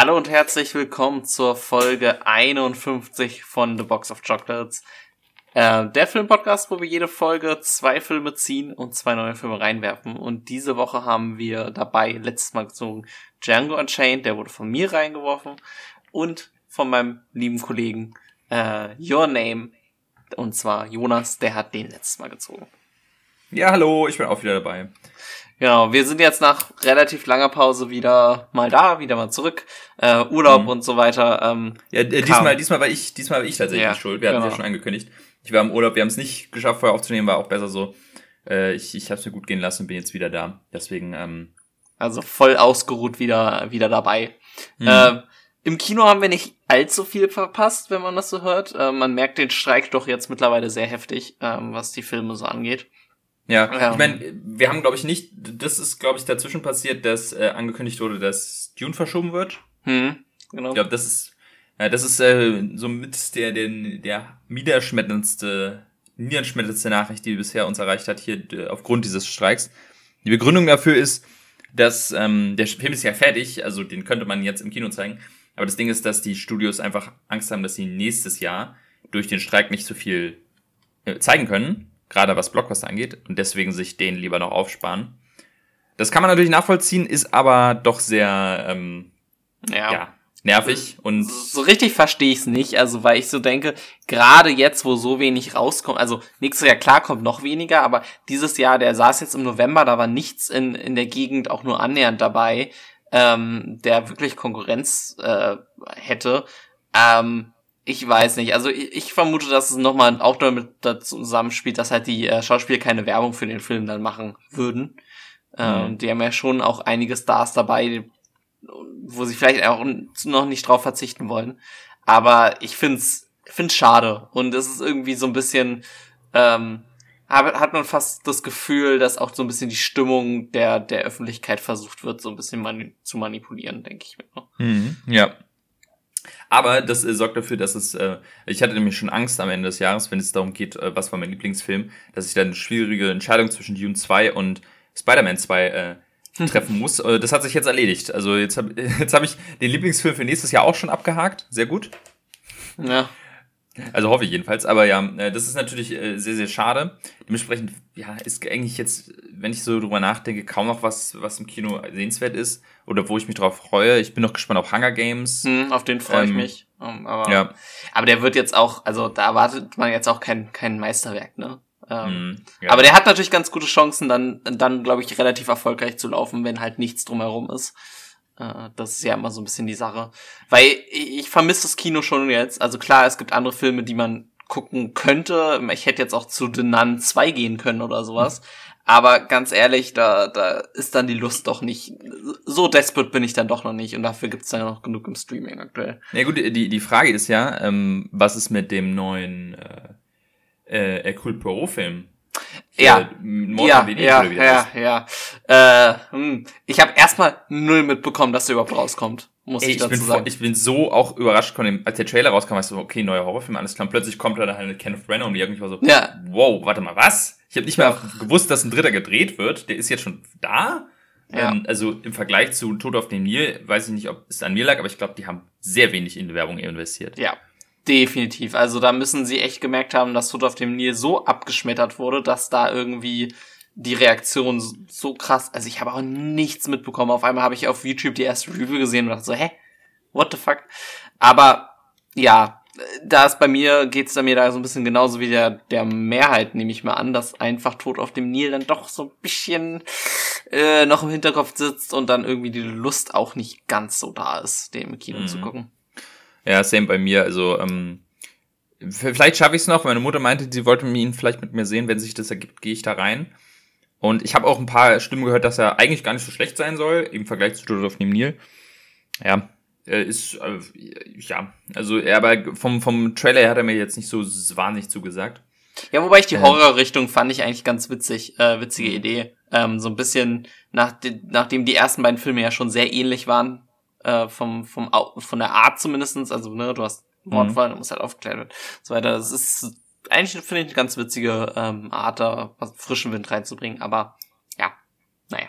Hallo und herzlich willkommen zur Folge 51 von The Box of Chocolates. Äh, der Filmpodcast, wo wir jede Folge zwei Filme ziehen und zwei neue Filme reinwerfen. Und diese Woche haben wir dabei letztes Mal gezogen Django Unchained, der wurde von mir reingeworfen. Und von meinem lieben Kollegen äh, Your Name. Und zwar Jonas, der hat den letztes Mal gezogen. Ja, hallo, ich bin auch wieder dabei. Genau, wir sind jetzt nach relativ langer Pause wieder mal da, wieder mal zurück, äh, Urlaub mhm. und so weiter. Ähm, ja, äh, diesmal, diesmal war ich, diesmal war ich tatsächlich ja, schuld. Wir hatten es genau. ja schon angekündigt. Ich war im Urlaub, wir haben es nicht geschafft, vorher aufzunehmen, war auch besser so. Äh, ich ich habe es mir gut gehen lassen und bin jetzt wieder da. Deswegen. Ähm, also voll ausgeruht wieder wieder dabei. Mhm. Äh, Im Kino haben wir nicht allzu viel verpasst, wenn man das so hört. Äh, man merkt den Streik doch jetzt mittlerweile sehr heftig, ähm, was die Filme so angeht. Ja, ja. ich meine, wir haben, glaube ich, nicht, das ist, glaube ich, dazwischen passiert, dass äh, angekündigt wurde, dass Dune verschoben wird. Hm, genau. Ich glaube, das ist, ja, das ist äh, so mit der, der, der niederschmetterndste, niederschmetterndste Nachricht, die bisher uns erreicht hat, hier äh, aufgrund dieses Streiks. Die Begründung dafür ist, dass ähm, der Film ist ja fertig, also den könnte man jetzt im Kino zeigen. Aber das Ding ist, dass die Studios einfach Angst haben, dass sie nächstes Jahr durch den Streik nicht so viel äh, zeigen können gerade was Blockbuster angeht, und deswegen sich den lieber noch aufsparen. Das kann man natürlich nachvollziehen, ist aber doch sehr ähm, ja. ja nervig und so richtig verstehe ich es nicht, also weil ich so denke, gerade jetzt, wo so wenig rauskommt, also nächstes Jahr klar kommt noch weniger, aber dieses Jahr, der saß jetzt im November, da war nichts in in der Gegend auch nur annähernd dabei, ähm, der wirklich Konkurrenz äh, hätte. Ähm, ich weiß nicht. Also ich, ich vermute, dass es nochmal auch damit dazu zusammenspielt, dass halt die äh, Schauspieler keine Werbung für den Film dann machen würden. Ähm, mhm. Die haben ja schon auch einige Stars dabei, wo sie vielleicht auch noch nicht drauf verzichten wollen. Aber ich find's, find's schade. Und es ist irgendwie so ein bisschen, ähm, hat man fast das Gefühl, dass auch so ein bisschen die Stimmung der, der Öffentlichkeit versucht wird, so ein bisschen mani zu manipulieren, denke ich mir. Mhm. Ja, aber das äh, sorgt dafür, dass es, äh, ich hatte nämlich schon Angst am Ende des Jahres, wenn es darum geht, äh, was war mein Lieblingsfilm, dass ich dann eine schwierige Entscheidung zwischen Dune 2 und Spider-Man 2 äh, treffen muss. Äh, das hat sich jetzt erledigt. Also jetzt habe jetzt hab ich den Lieblingsfilm für nächstes Jahr auch schon abgehakt. Sehr gut. Ja. Also hoffe ich jedenfalls. Aber ja, äh, das ist natürlich äh, sehr, sehr schade. Dementsprechend, ja, ist eigentlich jetzt, wenn ich so drüber nachdenke, kaum noch was, was im Kino sehenswert ist oder wo ich mich drauf freue. Ich bin noch gespannt auf Hunger Games. Hm, auf den freue ich ähm, mich. Aber, ja. aber der wird jetzt auch, also da erwartet man jetzt auch kein, kein Meisterwerk, ne? Ähm, mm, ja. Aber der hat natürlich ganz gute Chancen, dann, dann glaube ich, relativ erfolgreich zu laufen, wenn halt nichts drumherum ist. Äh, das ist ja immer so ein bisschen die Sache. Weil ich vermisse das Kino schon jetzt. Also klar, es gibt andere Filme, die man gucken könnte. Ich hätte jetzt auch zu The Nun 2 gehen können oder sowas. Aber ganz ehrlich, da, da ist dann die Lust doch nicht. So desperate bin ich dann doch noch nicht und dafür gibt's dann noch genug im Streaming aktuell. Ja gut, die, die Frage ist ja, ähm, was ist mit dem neuen äh, äh, Hercule Poirot-Film? Ja, ja, ja, ja, ja. Äh, hm. Ich habe erstmal null mitbekommen, dass der überhaupt rauskommt. Muss Ey, ich, ich dazu bin sagen. ich bin so auch überrascht von dem, als der Trailer rauskam, war ich so, okay, neuer Horrorfilm, alles klar. Und plötzlich kommt da halt mit Kenneth Branagh und ich war so, ja. wow, warte mal, was? Ich habe nicht mal gewusst, dass ein dritter gedreht wird. Der ist jetzt schon da. Ja. Ähm, also im Vergleich zu Tod auf dem Nil, weiß ich nicht, ob es an mir lag, aber ich glaube, die haben sehr wenig in die Werbung investiert. Ja, Definitiv. Also da müssen sie echt gemerkt haben, dass Tod auf dem Nil so abgeschmettert wurde, dass da irgendwie die Reaktion so krass, also ich habe auch nichts mitbekommen. Auf einmal habe ich auf YouTube die erste Review gesehen und dachte so, hä? What the fuck? Aber ja, da ist bei mir, geht's da mir da so ein bisschen genauso wie der, der Mehrheit, nehme ich mal an, dass einfach Tod auf dem Nil dann doch so ein bisschen äh, noch im Hinterkopf sitzt und dann irgendwie die Lust auch nicht ganz so da ist, dem Kino mhm. zu gucken. Ja, same bei mir. Also, ähm, vielleicht schaffe ich es noch. Meine Mutter meinte, sie wollte ihn vielleicht mit mir sehen. Wenn sich das ergibt, gehe ich da rein. Und ich habe auch ein paar Stimmen gehört, dass er eigentlich gar nicht so schlecht sein soll, im Vergleich zu of Nil. Ja, ist, äh, ja, also, er aber vom, vom Trailer her hat er mir jetzt nicht so wahnsinnig zugesagt. Ja, wobei ich die ähm. Horrorrichtung fand ich eigentlich ganz witzig, äh, witzige mhm. Idee. Ähm, so ein bisschen, nach, nachdem die ersten beiden Filme ja schon sehr ähnlich waren, äh, vom, vom, von der Art zumindestens, also ne, du hast Mordfall, mhm. muss halt aufgeklärt werden, so weiter. Das ist eigentlich, finde ich, eine ganz witzige ähm, Art, da frischen Wind reinzubringen, aber ja, naja.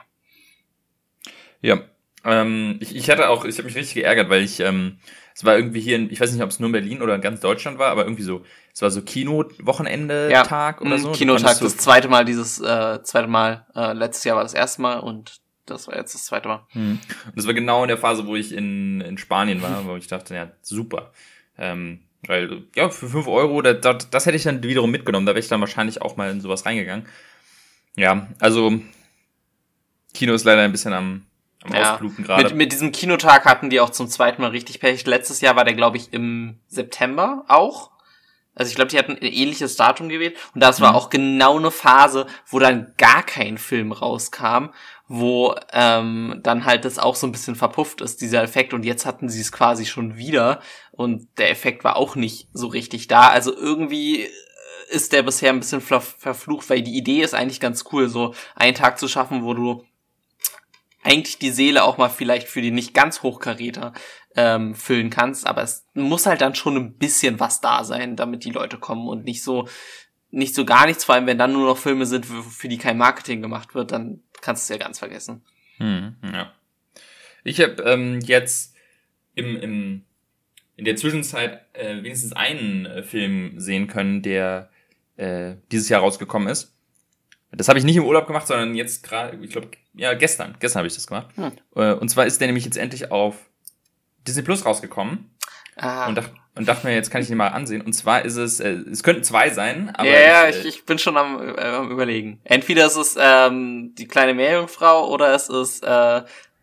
Ja, Ähm, ich, ich hatte auch, ich habe mich richtig geärgert, weil ich, ähm, es war irgendwie hier, in, ich weiß nicht, ob es nur in Berlin oder in ganz Deutschland war, aber irgendwie so, es war so Kino-Wochenende-Tag ja, oder so. Kinotag, das zweite Mal dieses, äh, zweite Mal, äh, letztes Jahr war das erste Mal und das war jetzt das zweite Mal. Hm. Und das war genau in der Phase, wo ich in, in Spanien war, wo ich dachte, ja, super. Ähm, weil, ja, für fünf Euro, das, das, das hätte ich dann wiederum mitgenommen. Da wäre ich dann wahrscheinlich auch mal in sowas reingegangen. Ja, also Kino ist leider ein bisschen am, am ja, Ausbluten gerade. Mit, mit diesem Kinotag hatten die auch zum zweiten Mal richtig Pech. Letztes Jahr war der, glaube ich, im September auch. Also ich glaube, die hatten ein ähnliches Datum gewählt. Und das war mhm. auch genau eine Phase, wo dann gar kein Film rauskam, wo ähm, dann halt das auch so ein bisschen verpufft ist, dieser Effekt. Und jetzt hatten sie es quasi schon wieder. Und der Effekt war auch nicht so richtig da. Also irgendwie ist der bisher ein bisschen verflucht, weil die Idee ist eigentlich ganz cool, so einen Tag zu schaffen, wo du eigentlich die Seele auch mal vielleicht für die nicht ganz Hochkaräter ähm, füllen kannst, aber es muss halt dann schon ein bisschen was da sein, damit die Leute kommen und nicht so nicht so gar nichts, vor allem wenn dann nur noch Filme sind, für die kein Marketing gemacht wird, dann kannst du es ja ganz vergessen. Hm, ja. Ich habe ähm, jetzt im, im, in der Zwischenzeit äh, wenigstens einen äh, Film sehen können, der äh, dieses Jahr rausgekommen ist. Das habe ich nicht im Urlaub gemacht, sondern jetzt gerade, ich glaube, ja, gestern. Gestern habe ich das gemacht. Hm. Äh, und zwar ist der nämlich jetzt endlich auf Disney Plus rausgekommen. Ah. Und, dacht, und dachte mir, jetzt kann ich ihn mal ansehen. Und zwar ist es, äh, es könnten zwei sein, aber. Ja, ich, ich, äh, ich bin schon am, äh, am überlegen. Entweder ist es ähm, die kleine Meerjungfrau oder es ist äh, äh,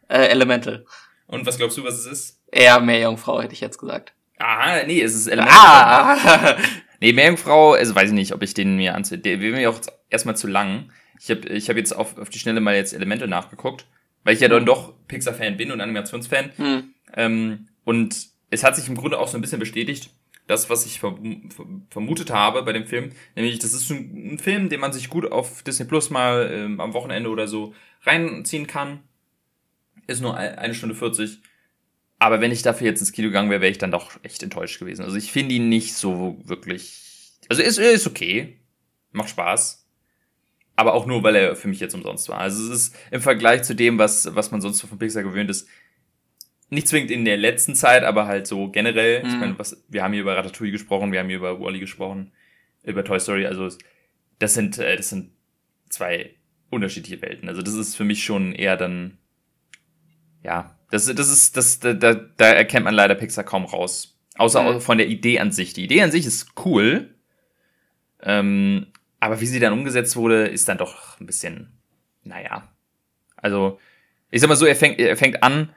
Elemental. Und was glaubst du, was es ist? Eher Meerjungfrau, hätte ich jetzt gesagt. Ah, nee, es ist Elemental. Ah! nee, Meerjungfrau, also weiß ich nicht, ob ich den mir ansehe. Der wäre mir auch erstmal zu lang. Ich habe ich hab jetzt auf, auf die Schnelle mal jetzt Elemente nachgeguckt, weil ich ja dann doch Pixar-Fan bin und Animationsfan. Hm. Ähm, und es hat sich im Grunde auch so ein bisschen bestätigt, das, was ich vermutet habe bei dem Film, nämlich das ist ein, Film, den man sich gut auf Disney Plus mal ähm, am Wochenende oder so reinziehen kann. Ist nur eine Stunde 40. Aber wenn ich dafür jetzt ins Kino gegangen wäre, wäre ich dann doch echt enttäuscht gewesen. Also ich finde ihn nicht so wirklich. Also ist, ist okay. Macht Spaß aber auch nur, weil er für mich jetzt umsonst war. Also es ist im Vergleich zu dem, was, was man sonst von Pixar gewöhnt ist, nicht zwingend in der letzten Zeit, aber halt so generell. Mhm. Ich meine, was, wir haben hier über Ratatouille gesprochen, wir haben hier über Wally gesprochen, über Toy Story. Also das sind, äh, das sind zwei unterschiedliche Welten. Also das ist für mich schon eher dann, ja, das, das ist, das, da, da, da erkennt man leider Pixar kaum raus. Außer mhm. von der Idee an sich. Die Idee an sich ist cool. Ähm, aber wie sie dann umgesetzt wurde, ist dann doch ein bisschen, naja. Also, ich sag mal so, er fängt, er fängt an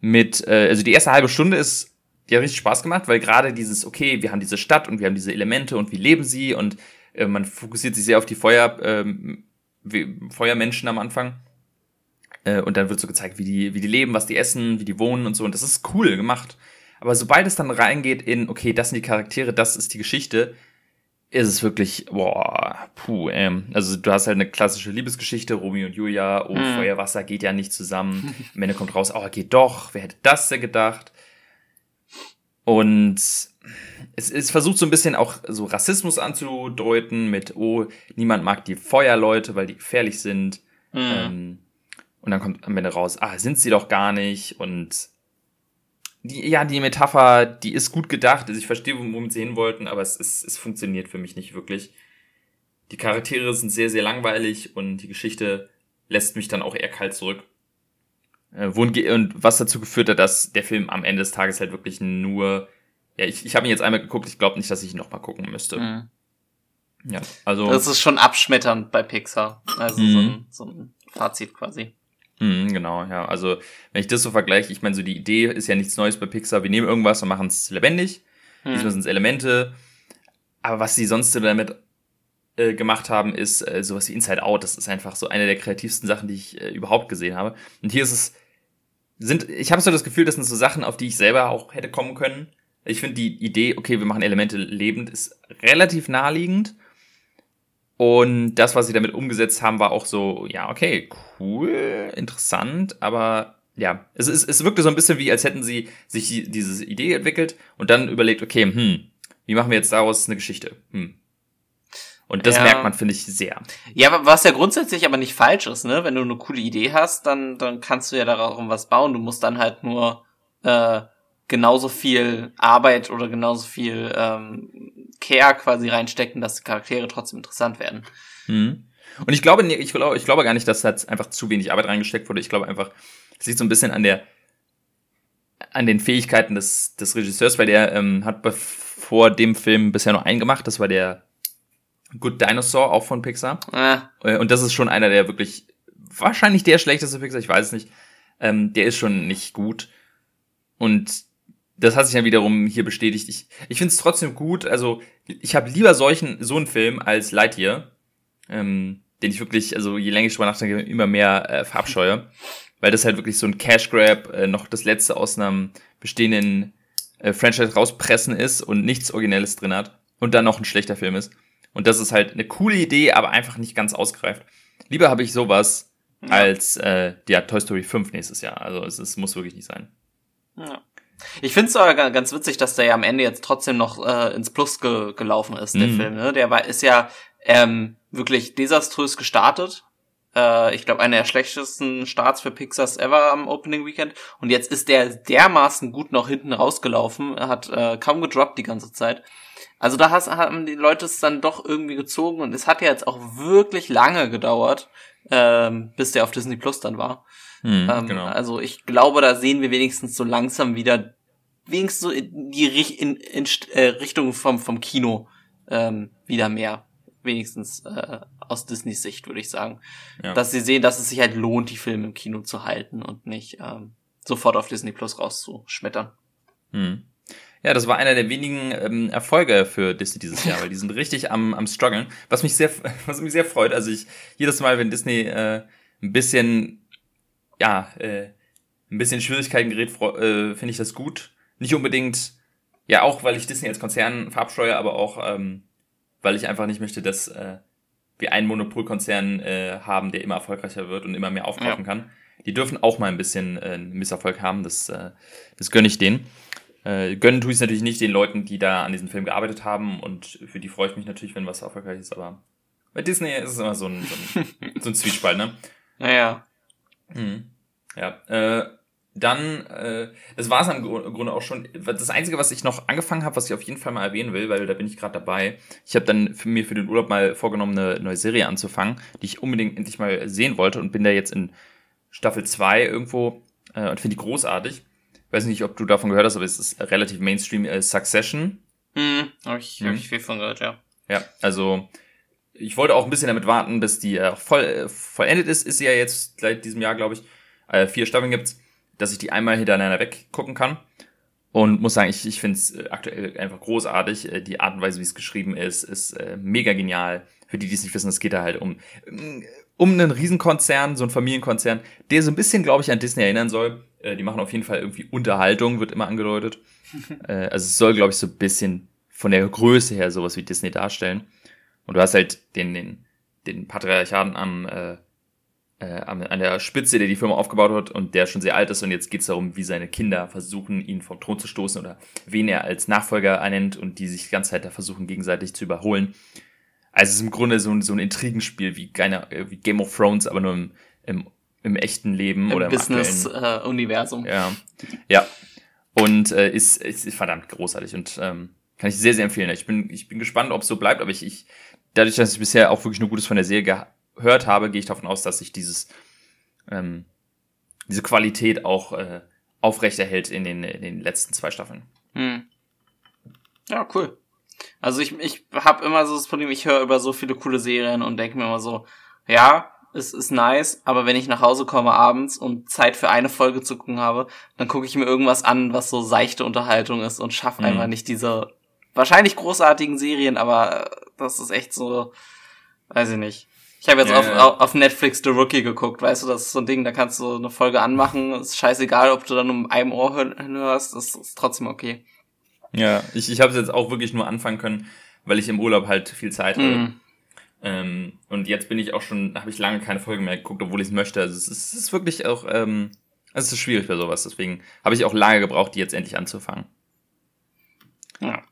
mit, äh, also die erste halbe Stunde ist, die hat richtig Spaß gemacht, weil gerade dieses, okay, wir haben diese Stadt und wir haben diese Elemente und wie leben sie und äh, man fokussiert sich sehr auf die Feuer, ähm, Feuermenschen am Anfang. Äh, und dann wird so gezeigt, wie die, wie die leben, was die essen, wie die wohnen und so. Und das ist cool gemacht. Aber sobald es dann reingeht in, okay, das sind die Charaktere, das ist die Geschichte, ist es wirklich, boah, puh, ähm. Also du hast halt eine klassische Liebesgeschichte, Romeo und Julia, oh, mhm. Feuer, Wasser geht ja nicht zusammen. Am Ende kommt raus, oh, geht doch, wer hätte das denn gedacht? Und es, es versucht so ein bisschen auch so Rassismus anzudeuten mit, oh, niemand mag die Feuerleute, weil die gefährlich sind. Mhm. Ähm, und dann kommt am Ende raus, ah, sind sie doch gar nicht. Und die, ja, die Metapher, die ist gut gedacht. Also ich verstehe, womit sie hin wollten, aber es, es, es funktioniert für mich nicht wirklich. Die Charaktere sind sehr, sehr langweilig und die Geschichte lässt mich dann auch eher kalt zurück. Äh, und was dazu geführt hat, dass der Film am Ende des Tages halt wirklich nur. Ja, ich, ich habe ihn jetzt einmal geguckt, ich glaube nicht, dass ich ihn nochmal gucken müsste. Mhm. Ja, also. Das ist schon abschmetternd bei Pixar. Also mhm. so, ein, so ein Fazit quasi. Mhm, genau, ja. Also, wenn ich das so vergleiche, ich meine, so die Idee ist ja nichts Neues bei Pixar. Wir nehmen irgendwas und machen es lebendig. Mhm. Diesmal sind es Elemente. Aber was sie sonst damit äh, gemacht haben, ist äh, sowas wie Inside Out. Das ist einfach so eine der kreativsten Sachen, die ich äh, überhaupt gesehen habe. Und hier ist es, sind, ich habe so das Gefühl, das sind so Sachen, auf die ich selber auch hätte kommen können. Ich finde die Idee, okay, wir machen Elemente lebend, ist relativ naheliegend. Und das, was sie damit umgesetzt haben, war auch so, ja, okay, cool, interessant, aber ja, es, es, es wirkte so ein bisschen wie, als hätten sie sich diese Idee entwickelt und dann überlegt, okay, hm, wie machen wir jetzt daraus eine Geschichte? Hm. Und das ja. merkt man, finde ich, sehr. Ja, was ja grundsätzlich aber nicht falsch ist, ne? Wenn du eine coole Idee hast, dann, dann kannst du ja darauf was bauen. Du musst dann halt nur äh, genauso viel Arbeit oder genauso viel ähm, Care quasi reinstecken, dass die Charaktere trotzdem interessant werden. Mhm. Und ich glaube, ich glaube, ich glaube gar nicht, dass da einfach zu wenig Arbeit reingesteckt wurde. Ich glaube einfach, es liegt so ein bisschen an der, an den Fähigkeiten des, des Regisseurs, weil der ähm, hat vor dem Film bisher nur einen gemacht. Das war der Good Dinosaur, auch von Pixar. Ah. Und das ist schon einer der wirklich, wahrscheinlich der schlechteste Pixar, ich weiß es nicht. Ähm, der ist schon nicht gut. Und das hat sich ja wiederum hier bestätigt. Ich, ich finde es trotzdem gut. Also, ich habe lieber solchen, so einen Film als Lightyear. Ähm, den ich wirklich, also je länger ich drüber nachdenke, immer mehr äh, verabscheue. Weil das halt wirklich so ein Cash Grab, äh, noch das letzte aus einem bestehenden äh, Franchise rauspressen ist und nichts Originelles drin hat. Und dann noch ein schlechter Film ist. Und das ist halt eine coole Idee, aber einfach nicht ganz ausgereift. Lieber habe ich sowas ja. als äh, ja, Toy Story 5 nächstes Jahr. Also es, es muss wirklich nicht sein. Ja. Ich finde es aber ganz witzig, dass der ja am Ende jetzt trotzdem noch äh, ins Plus ge gelaufen ist, der mhm. Film. Ne? Der war, ist ja ähm, wirklich desaströs gestartet. Äh, ich glaube, einer der schlechtesten Starts für Pixars ever am Opening Weekend. Und jetzt ist der dermaßen gut noch hinten rausgelaufen. Er hat äh, kaum gedroppt die ganze Zeit. Also da has, haben die Leute es dann doch irgendwie gezogen und es hat ja jetzt auch wirklich lange gedauert, ähm, bis der auf Disney Plus dann war. Hm, ähm, genau. Also ich glaube, da sehen wir wenigstens so langsam wieder, wenigstens so in die in, in, äh, Richtung vom, vom Kino ähm, wieder mehr wenigstens äh, aus Disneys Sicht, würde ich sagen. Ja. Dass sie sehen, dass es sich halt lohnt, die Filme im Kino zu halten und nicht ähm, sofort auf Disney Plus rauszuschmettern. Hm. Ja, das war einer der wenigen ähm, Erfolge für Disney dieses Jahr, weil die sind richtig am, am struggeln. Was mich sehr, was mich sehr freut. Also ich jedes Mal, wenn Disney äh, ein bisschen, ja, äh, ein bisschen Schwierigkeiten gerät, äh, finde ich das gut. Nicht unbedingt, ja, auch weil ich Disney als Konzern verabscheue, aber auch ähm, weil ich einfach nicht möchte, dass äh, wir einen Monopolkonzern äh, haben, der immer erfolgreicher wird und immer mehr aufkaufen ja. kann. Die dürfen auch mal ein bisschen äh, Misserfolg haben, das, äh, das gönne ich denen. Äh, gönnen tue ich es natürlich nicht den Leuten, die da an diesem Film gearbeitet haben und für die freue ich mich natürlich, wenn was erfolgreich ist, aber bei Disney ist es immer so ein, so ein, so ein Zwiespalt, ne? Naja. Mhm. Ja, äh, dann, äh, das war es im Grunde auch schon. Das Einzige, was ich noch angefangen habe, was ich auf jeden Fall mal erwähnen will, weil da bin ich gerade dabei. Ich habe dann für mir für den Urlaub mal vorgenommen, eine neue Serie anzufangen, die ich unbedingt endlich mal sehen wollte und bin da jetzt in Staffel 2 irgendwo äh, und finde die großartig. Weiß nicht, ob du davon gehört hast, aber es ist relativ Mainstream äh, Succession. Hm, habe ich, hab ich viel von gehört, ja. Ja, also ich wollte auch ein bisschen damit warten, bis die äh, voll, äh, vollendet ist. Ist sie ja jetzt seit diesem Jahr, glaube ich. Äh, vier Staffeln gibt's dass ich die einmal hintereinander weggucken kann. Und muss sagen, ich, ich finde es äh, aktuell einfach großartig. Äh, die Art und Weise, wie es geschrieben ist, ist äh, mega genial. Für die, die es nicht wissen, es geht da halt um, um einen Riesenkonzern, so einen Familienkonzern, der so ein bisschen, glaube ich, an Disney erinnern soll. die machen auf jeden Fall irgendwie Unterhaltung, wird immer angedeutet. also es soll, glaube ich, so ein bisschen von der Größe her sowas wie Disney darstellen. Und du hast halt den, den, den Patriarchaten am äh, äh, an der Spitze, der die Firma aufgebaut hat und der schon sehr alt ist und jetzt geht es darum, wie seine Kinder versuchen, ihn vom Thron zu stoßen oder wen er als Nachfolger ernennt und die sich die ganze Zeit da versuchen, gegenseitig zu überholen. Also es ist im Grunde so ein, so ein Intrigenspiel wie, keine, wie Game of Thrones, aber nur im, im, im echten Leben Im oder im Business-Universum. Äh, ja, ja. Und äh, ist, ist, ist verdammt großartig und ähm, kann ich sehr, sehr empfehlen. Ich bin, ich bin gespannt, ob es so bleibt, aber ich, ich dadurch, dass ich bisher auch wirklich nur Gutes von der Serie gehört habe, gehe ich davon aus, dass sich dieses ähm, diese Qualität auch äh, aufrechterhält in den, in den letzten zwei Staffeln. Hm. Ja, cool. Also ich, ich habe immer so das Problem, ich höre über so viele coole Serien und denke mir immer so, ja, es ist nice, aber wenn ich nach Hause komme abends und Zeit für eine Folge zu gucken habe, dann gucke ich mir irgendwas an, was so seichte Unterhaltung ist und schaffe mhm. einfach nicht diese wahrscheinlich großartigen Serien, aber das ist echt so, weiß ich nicht. Ich habe jetzt ja, auf, ja. auf Netflix The Rookie geguckt, weißt du, das ist so ein Ding, da kannst du eine Folge anmachen, ist scheißegal, ob du dann um einem Ohr hörst, das ist trotzdem okay. Ja, ich, ich habe es jetzt auch wirklich nur anfangen können, weil ich im Urlaub halt viel Zeit hatte. Mm. Ähm, und jetzt bin ich auch schon, habe ich lange keine Folge mehr geguckt, obwohl ich es möchte. Also es ist, es ist wirklich auch, ähm, es ist schwierig bei sowas, deswegen habe ich auch lange gebraucht, die jetzt endlich anzufangen. Ja.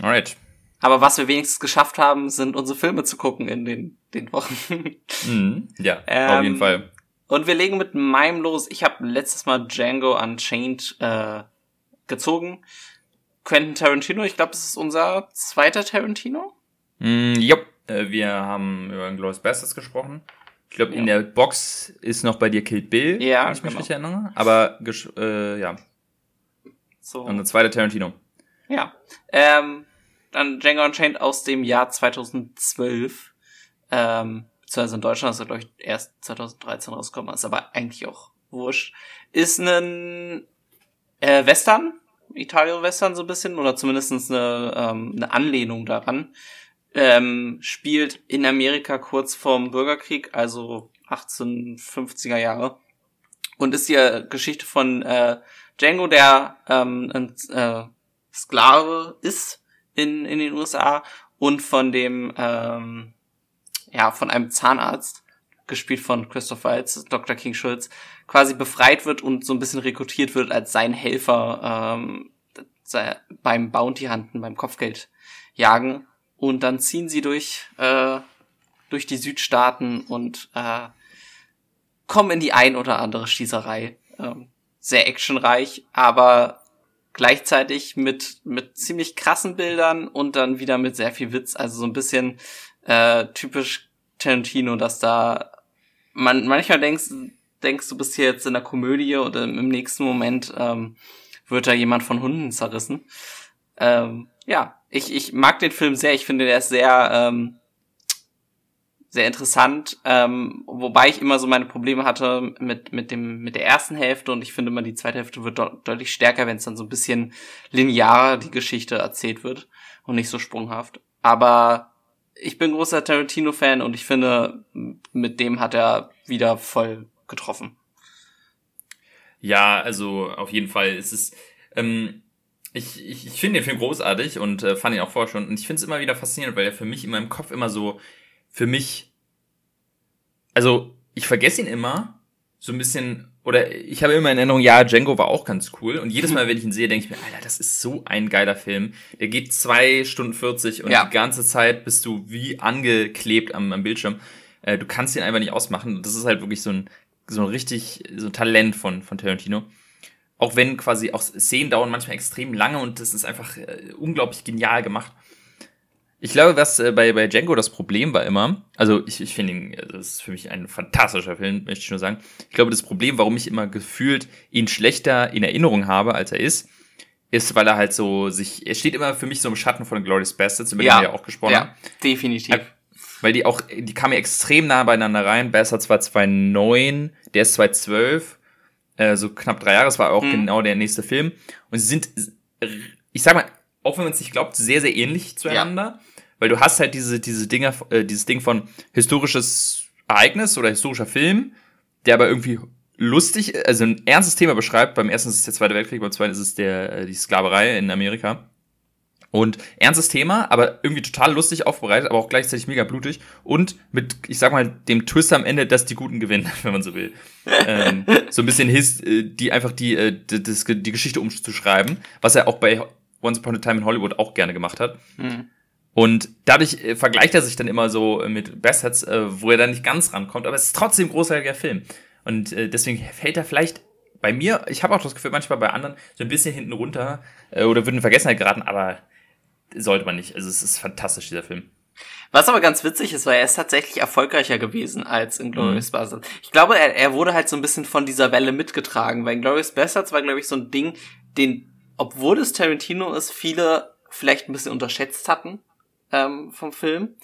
Alright. aber was wir wenigstens geschafft haben, sind unsere Filme zu gucken in den, den Wochen. Mhm, ja, ähm, auf jeden Fall. Und wir legen mit meinem los. Ich habe letztes Mal Django Unchained äh, gezogen. Quentin Tarantino, ich glaube, es ist unser zweiter Tarantino. Mm, jupp, äh, wir haben über Glorious Bastards gesprochen. Ich glaube, ja. in der Box ist noch bei dir Killed Bill, ja, wenn ich mich genau. richtig erinnere. Aber äh, ja. So. Und der zweite Tarantino. Ja. Ähm, dann Django Unchained aus dem Jahr 2012. Ähm, beziehungsweise in Deutschland ist er, glaube ich, erst 2013 rausgekommen, ist aber eigentlich auch wurscht. Ist ein äh, Western, Italien-Western so ein bisschen, oder zumindest eine, ähm, eine Anlehnung daran. Ähm, spielt in Amerika kurz vorm Bürgerkrieg, also 1850er Jahre. Und ist die Geschichte von äh, Django, der ähm, ein äh, Sklave ist in, in den USA und von dem, ähm, ja, von einem Zahnarzt, gespielt von Christoph Waltz, Dr. King Schulz, quasi befreit wird und so ein bisschen rekrutiert wird als sein Helfer ähm, beim Bounty Hunten, beim Kopfgeld jagen. Und dann ziehen sie durch, äh, durch die Südstaaten und äh, kommen in die ein oder andere Schießerei. Ähm, sehr actionreich, aber gleichzeitig mit, mit ziemlich krassen Bildern und dann wieder mit sehr viel Witz. Also so ein bisschen äh, typisch Tarantino, dass da man manchmal denkst, denkst du bist hier jetzt in der Komödie oder im nächsten Moment ähm, wird da jemand von Hunden zerrissen. Ähm, ja, ich, ich mag den Film sehr. Ich finde, der ist sehr ähm, sehr interessant, ähm, wobei ich immer so meine Probleme hatte mit mit dem mit der ersten Hälfte und ich finde immer die zweite Hälfte wird de deutlich stärker, wenn es dann so ein bisschen linearer die Geschichte erzählt wird und nicht so sprunghaft. Aber ich bin großer Tarantino-Fan und ich finde, mit dem hat er wieder voll getroffen. Ja, also auf jeden Fall. Es ist ähm, ich, ich, ich finde den Film großartig und äh, fand ihn auch vorher schon. Und ich finde es immer wieder faszinierend, weil er für mich in meinem Kopf immer so für mich, also ich vergesse ihn immer so ein bisschen, oder ich habe immer in Erinnerung, ja, Django war auch ganz cool. Und jedes Mal, wenn ich ihn sehe, denke ich mir, Alter, das ist so ein geiler Film. Der geht zwei Stunden 40 und ja. die ganze Zeit bist du wie angeklebt am, am Bildschirm. Äh, du kannst ihn einfach nicht ausmachen. Das ist halt wirklich so ein, so ein richtig, so ein Talent von, von Tarantino. Auch wenn quasi auch Szenen dauern manchmal extrem lange und das ist einfach äh, unglaublich genial gemacht. Ich glaube, was äh, bei, bei Django das Problem war immer, also ich, ich finde ihn, das ist für mich ein fantastischer Film, möchte ich nur sagen. Ich glaube, das Problem, warum ich immer gefühlt ihn schlechter in Erinnerung habe, als er ist, ist, weil er halt so sich, er steht immer für mich so im Schatten von Glorious Bastards, über ja, den wir ja auch gesprochen haben. Ja, definitiv. Weil die auch, die kamen ja extrem nah beieinander rein. Bastards war 2009, der ist 2012, äh, so knapp drei Jahre, das war auch hm. genau der nächste Film. Und sie sind, ich sag mal, auch wenn man es nicht glaubt, sehr, sehr ähnlich zueinander. Ja weil du hast halt diese, diese Dinger, äh, dieses Ding von historisches Ereignis oder historischer Film, der aber irgendwie lustig, also ein ernstes Thema beschreibt. Beim ersten ist es der Zweite Weltkrieg, beim zweiten ist es der, äh, die Sklaverei in Amerika. Und ernstes Thema, aber irgendwie total lustig aufbereitet, aber auch gleichzeitig mega blutig. Und mit, ich sag mal, dem Twist am Ende, dass die Guten gewinnen, wenn man so will. ähm, so ein bisschen his, äh, die einfach die, äh, die, die Geschichte umzuschreiben, was er auch bei Once Upon a Time in Hollywood auch gerne gemacht hat. Mhm. Und dadurch äh, vergleicht er sich dann immer so mit Bastards, äh, wo er dann nicht ganz rankommt, aber es ist trotzdem ein großartiger Film. Und äh, deswegen fällt er vielleicht bei mir, ich habe auch das Gefühl, manchmal bei anderen so ein bisschen hinten runter äh, oder würde in Vergessenheit geraten, aber sollte man nicht. Also es ist fantastisch, dieser Film. Was aber ganz witzig ist, weil er ist tatsächlich erfolgreicher gewesen als in Glorious mhm. Bastards. Ich glaube, er, er wurde halt so ein bisschen von dieser Welle mitgetragen, weil in Glorious Bastards war, glaube ich, so ein Ding, den, obwohl es Tarantino ist, viele vielleicht ein bisschen unterschätzt hatten ähm, vom Film.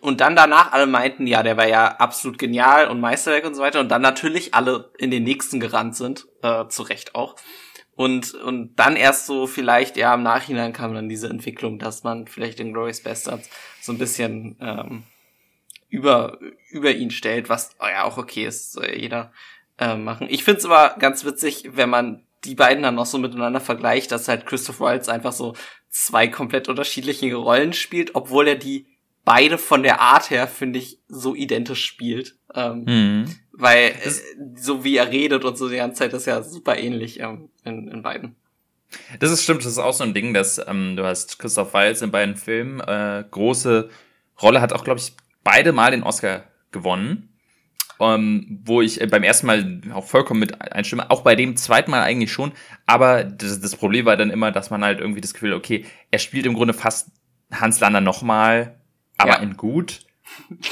Und dann danach alle meinten, ja, der war ja absolut genial und Meisterwerk und so weiter. Und dann natürlich alle in den nächsten gerannt sind, äh, zu Recht auch. Und, und dann erst so vielleicht, ja, im Nachhinein kam dann diese Entwicklung, dass man vielleicht den Glorious Bastards so ein bisschen ähm, über, über ihn stellt, was oh ja auch okay ist, soll ja jeder äh, machen. Ich find's aber ganz witzig, wenn man die beiden dann noch so miteinander vergleicht, dass halt Christoph Waltz einfach so zwei komplett unterschiedliche Rollen spielt, obwohl er die beide von der Art her, finde ich, so identisch spielt. Ähm, mhm. Weil äh, so wie er redet und so die ganze Zeit ist ja super ähnlich ähm, in, in beiden. Das ist stimmt, das ist auch so ein Ding, dass ähm, du hast Christoph Waltz in beiden Filmen äh, große Rolle, hat auch, glaube ich, beide Mal den Oscar gewonnen. Ähm, wo ich äh, beim ersten Mal auch vollkommen mit einstimme, auch bei dem zweiten Mal eigentlich schon, aber das, das Problem war dann immer, dass man halt irgendwie das Gefühl, okay, er spielt im Grunde fast Hans Lander nochmal, aber ja. in gut.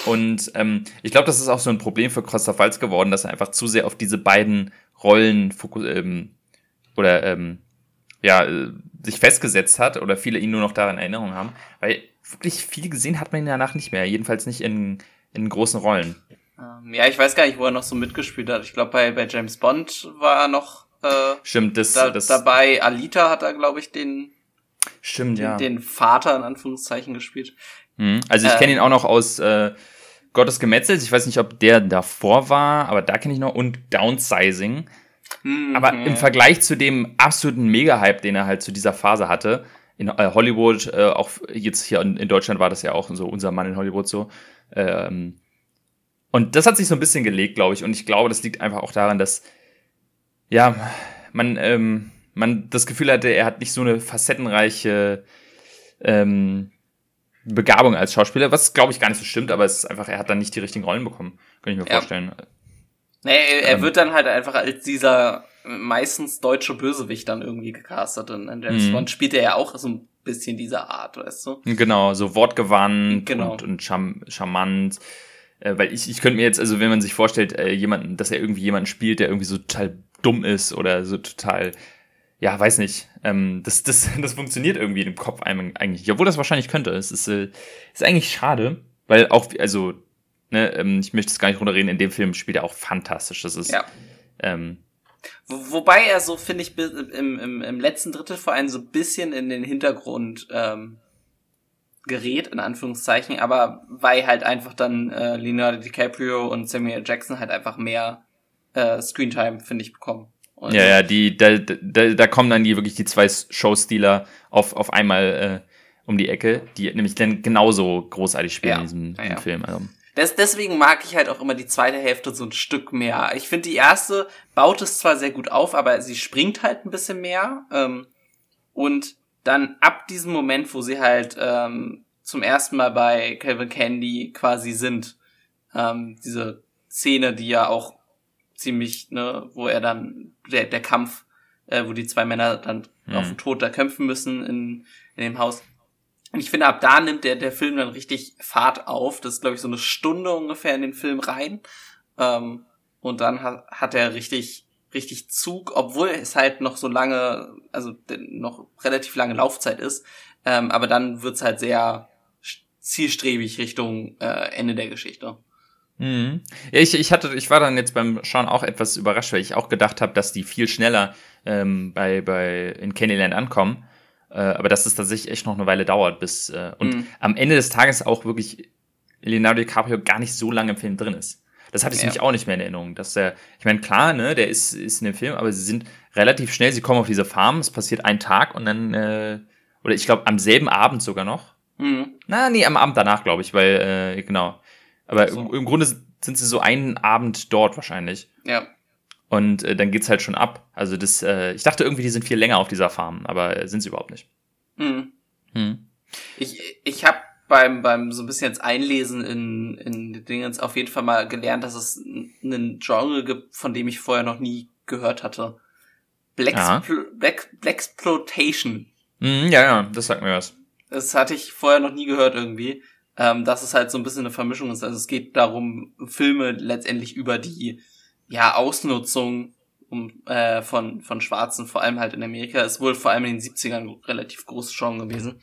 Und ähm, ich glaube, das ist auch so ein Problem für Christoph Waltz geworden, dass er einfach zu sehr auf diese beiden Rollen ähm, oder ähm, ja, äh, sich festgesetzt hat oder viele ihn nur noch daran Erinnerung haben, weil wirklich viel gesehen hat man ihn danach nicht mehr, jedenfalls nicht in, in großen Rollen. Ähm, ja, ich weiß gar nicht, wo er noch so mitgespielt hat. Ich glaube, bei, bei James Bond war er noch äh, Stimmt, das, da, das dabei. Alita hat er, glaube ich, den, Stimmt, den, ja. den Vater in Anführungszeichen gespielt. Mhm. Also ich äh, kenne ihn auch noch aus äh, Gottes Gemetzels. Ich weiß nicht, ob der davor war, aber da kenne ich noch. Und Downsizing. Mhm, aber im Vergleich zu dem absoluten Mega-Hype, den er halt zu dieser Phase hatte, in äh, Hollywood, äh, auch jetzt hier in, in, Deutschland war das ja auch so unser Mann in Hollywood so. Ähm, und das hat sich so ein bisschen gelegt, glaube ich. Und ich glaube, das liegt einfach auch daran, dass ja man ähm, man das Gefühl hatte, er hat nicht so eine facettenreiche ähm, Begabung als Schauspieler, was glaube ich gar nicht so stimmt, aber es ist einfach, er hat dann nicht die richtigen Rollen bekommen, kann ich mir ja. vorstellen. Nee, er, ähm, wird dann halt einfach als dieser meistens deutsche Bösewicht dann irgendwie gecastet und in James mhm. Bond spielt er ja auch so ein bisschen diese Art, weißt du? Genau, so wortgewandt genau. und, und charm charmant. Äh, weil ich, ich könnte mir jetzt, also wenn man sich vorstellt, äh, jemanden, dass er irgendwie jemanden spielt, der irgendwie so total dumm ist oder so total ja, weiß nicht. Ähm, das, das, das funktioniert irgendwie im Kopf einem eigentlich. Obwohl das wahrscheinlich könnte. Es ist, äh, ist eigentlich schade, weil auch, also, ne, ähm, ich möchte es gar nicht runterreden, in dem Film spielt er auch fantastisch. Das ist. Ja. Ähm, Wo, wobei er so, finde ich, im, im, im letzten Drittel vor allem so ein bisschen in den Hintergrund ähm, gerät, in Anführungszeichen, aber weil halt einfach dann äh, Leonardo DiCaprio und Samuel Jackson halt einfach mehr äh, Screentime, finde ich, bekommen. Und ja, ja, die, da, da, da kommen dann die wirklich die zwei Showstealer auf, auf einmal äh, um die Ecke, die nämlich dann genauso großartig spielen ja, in diesem, ja. Film. Also. Das, deswegen mag ich halt auch immer die zweite Hälfte so ein Stück mehr. Ich finde, die erste baut es zwar sehr gut auf, aber sie springt halt ein bisschen mehr. Ähm, und dann ab diesem Moment, wo sie halt ähm, zum ersten Mal bei Calvin Candy quasi sind, ähm, diese Szene, die ja auch ziemlich, ne, wo er dann, der, der Kampf, äh, wo die zwei Männer dann mhm. auf den Tod da kämpfen müssen in, in dem Haus. Und ich finde, ab da nimmt der, der Film dann richtig Fahrt auf. Das ist, glaube ich, so eine Stunde ungefähr in den Film rein. Ähm, und dann hat, hat er richtig, richtig Zug, obwohl es halt noch so lange, also noch relativ lange Laufzeit ist. Ähm, aber dann wird's halt sehr zielstrebig Richtung äh, Ende der Geschichte. Mhm. Ja, ich, ich hatte, ich war dann jetzt beim Schauen auch etwas überrascht, weil ich auch gedacht habe, dass die viel schneller ähm, bei, bei in Candyland ankommen. Äh, aber dass es tatsächlich echt noch eine Weile dauert, bis äh, und mhm. am Ende des Tages auch wirklich Leonardo DiCaprio gar nicht so lange im Film drin ist. Das hatte ich ja. nämlich auch nicht mehr in Erinnerung. Dass der, ich meine, klar, ne, der ist, ist in dem Film, aber sie sind relativ schnell, sie kommen auf diese Farm, es passiert ein Tag und dann, äh, oder ich glaube am selben Abend sogar noch. Mhm. Na, nee, am Abend danach, glaube ich, weil, äh, genau. Aber so. im, im, Grunde sind sie so einen Abend dort wahrscheinlich. Ja. Und äh, dann geht's halt schon ab. Also das, äh, ich dachte irgendwie, die sind viel länger auf dieser Farm, aber äh, sind sie überhaupt nicht. Mhm. Hm. Ich, ich habe beim, beim so ein bisschen jetzt Einlesen in, in Dingens auf jeden Fall mal gelernt, dass es einen Genre gibt, von dem ich vorher noch nie gehört hatte. Black, Black, Blaxploitation. Mhm, ja, ja, das sagt mir was. Das hatte ich vorher noch nie gehört irgendwie ähm, dass es halt so ein bisschen eine Vermischung ist. Also es geht darum, Filme letztendlich über die ja Ausnutzung um, äh, von, von Schwarzen, vor allem halt in Amerika, ist wohl vor allem in den 70ern relativ großes Genre gewesen.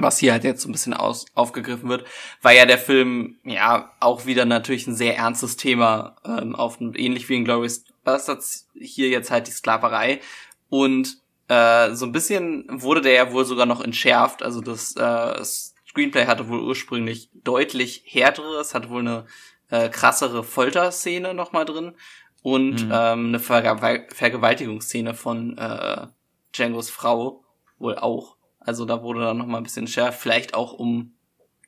Was hier halt jetzt so ein bisschen aus, aufgegriffen wird, weil ja der Film ja auch wieder natürlich ein sehr ernstes Thema ähm, auf ähnlich wie in Glorious Bastards hier jetzt halt die Sklaverei und äh, so ein bisschen wurde der ja wohl sogar noch entschärft, also das äh, Screenplay hatte wohl ursprünglich deutlich härteres, hatte wohl eine äh, krassere Folterszene nochmal drin und mhm. ähm, eine Verge Vergewaltigungsszene von äh, Django's Frau wohl auch. Also da wurde dann nochmal ein bisschen schärfer, vielleicht auch um,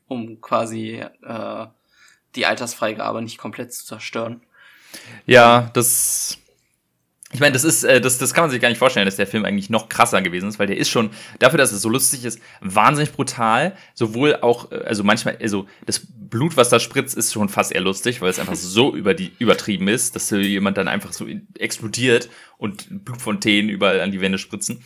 um quasi äh, die Altersfreigabe nicht komplett zu zerstören. Ja, das ich meine, das ist, äh, das, das kann man sich gar nicht vorstellen, dass der Film eigentlich noch krasser gewesen ist, weil der ist schon, dafür, dass es so lustig ist, wahnsinnig brutal. Sowohl auch, äh, also manchmal, also das Blut, was da spritzt, ist schon fast eher lustig, weil es einfach so über die, übertrieben ist, dass jemand dann einfach so explodiert und Blutfontänen überall an die Wände spritzen.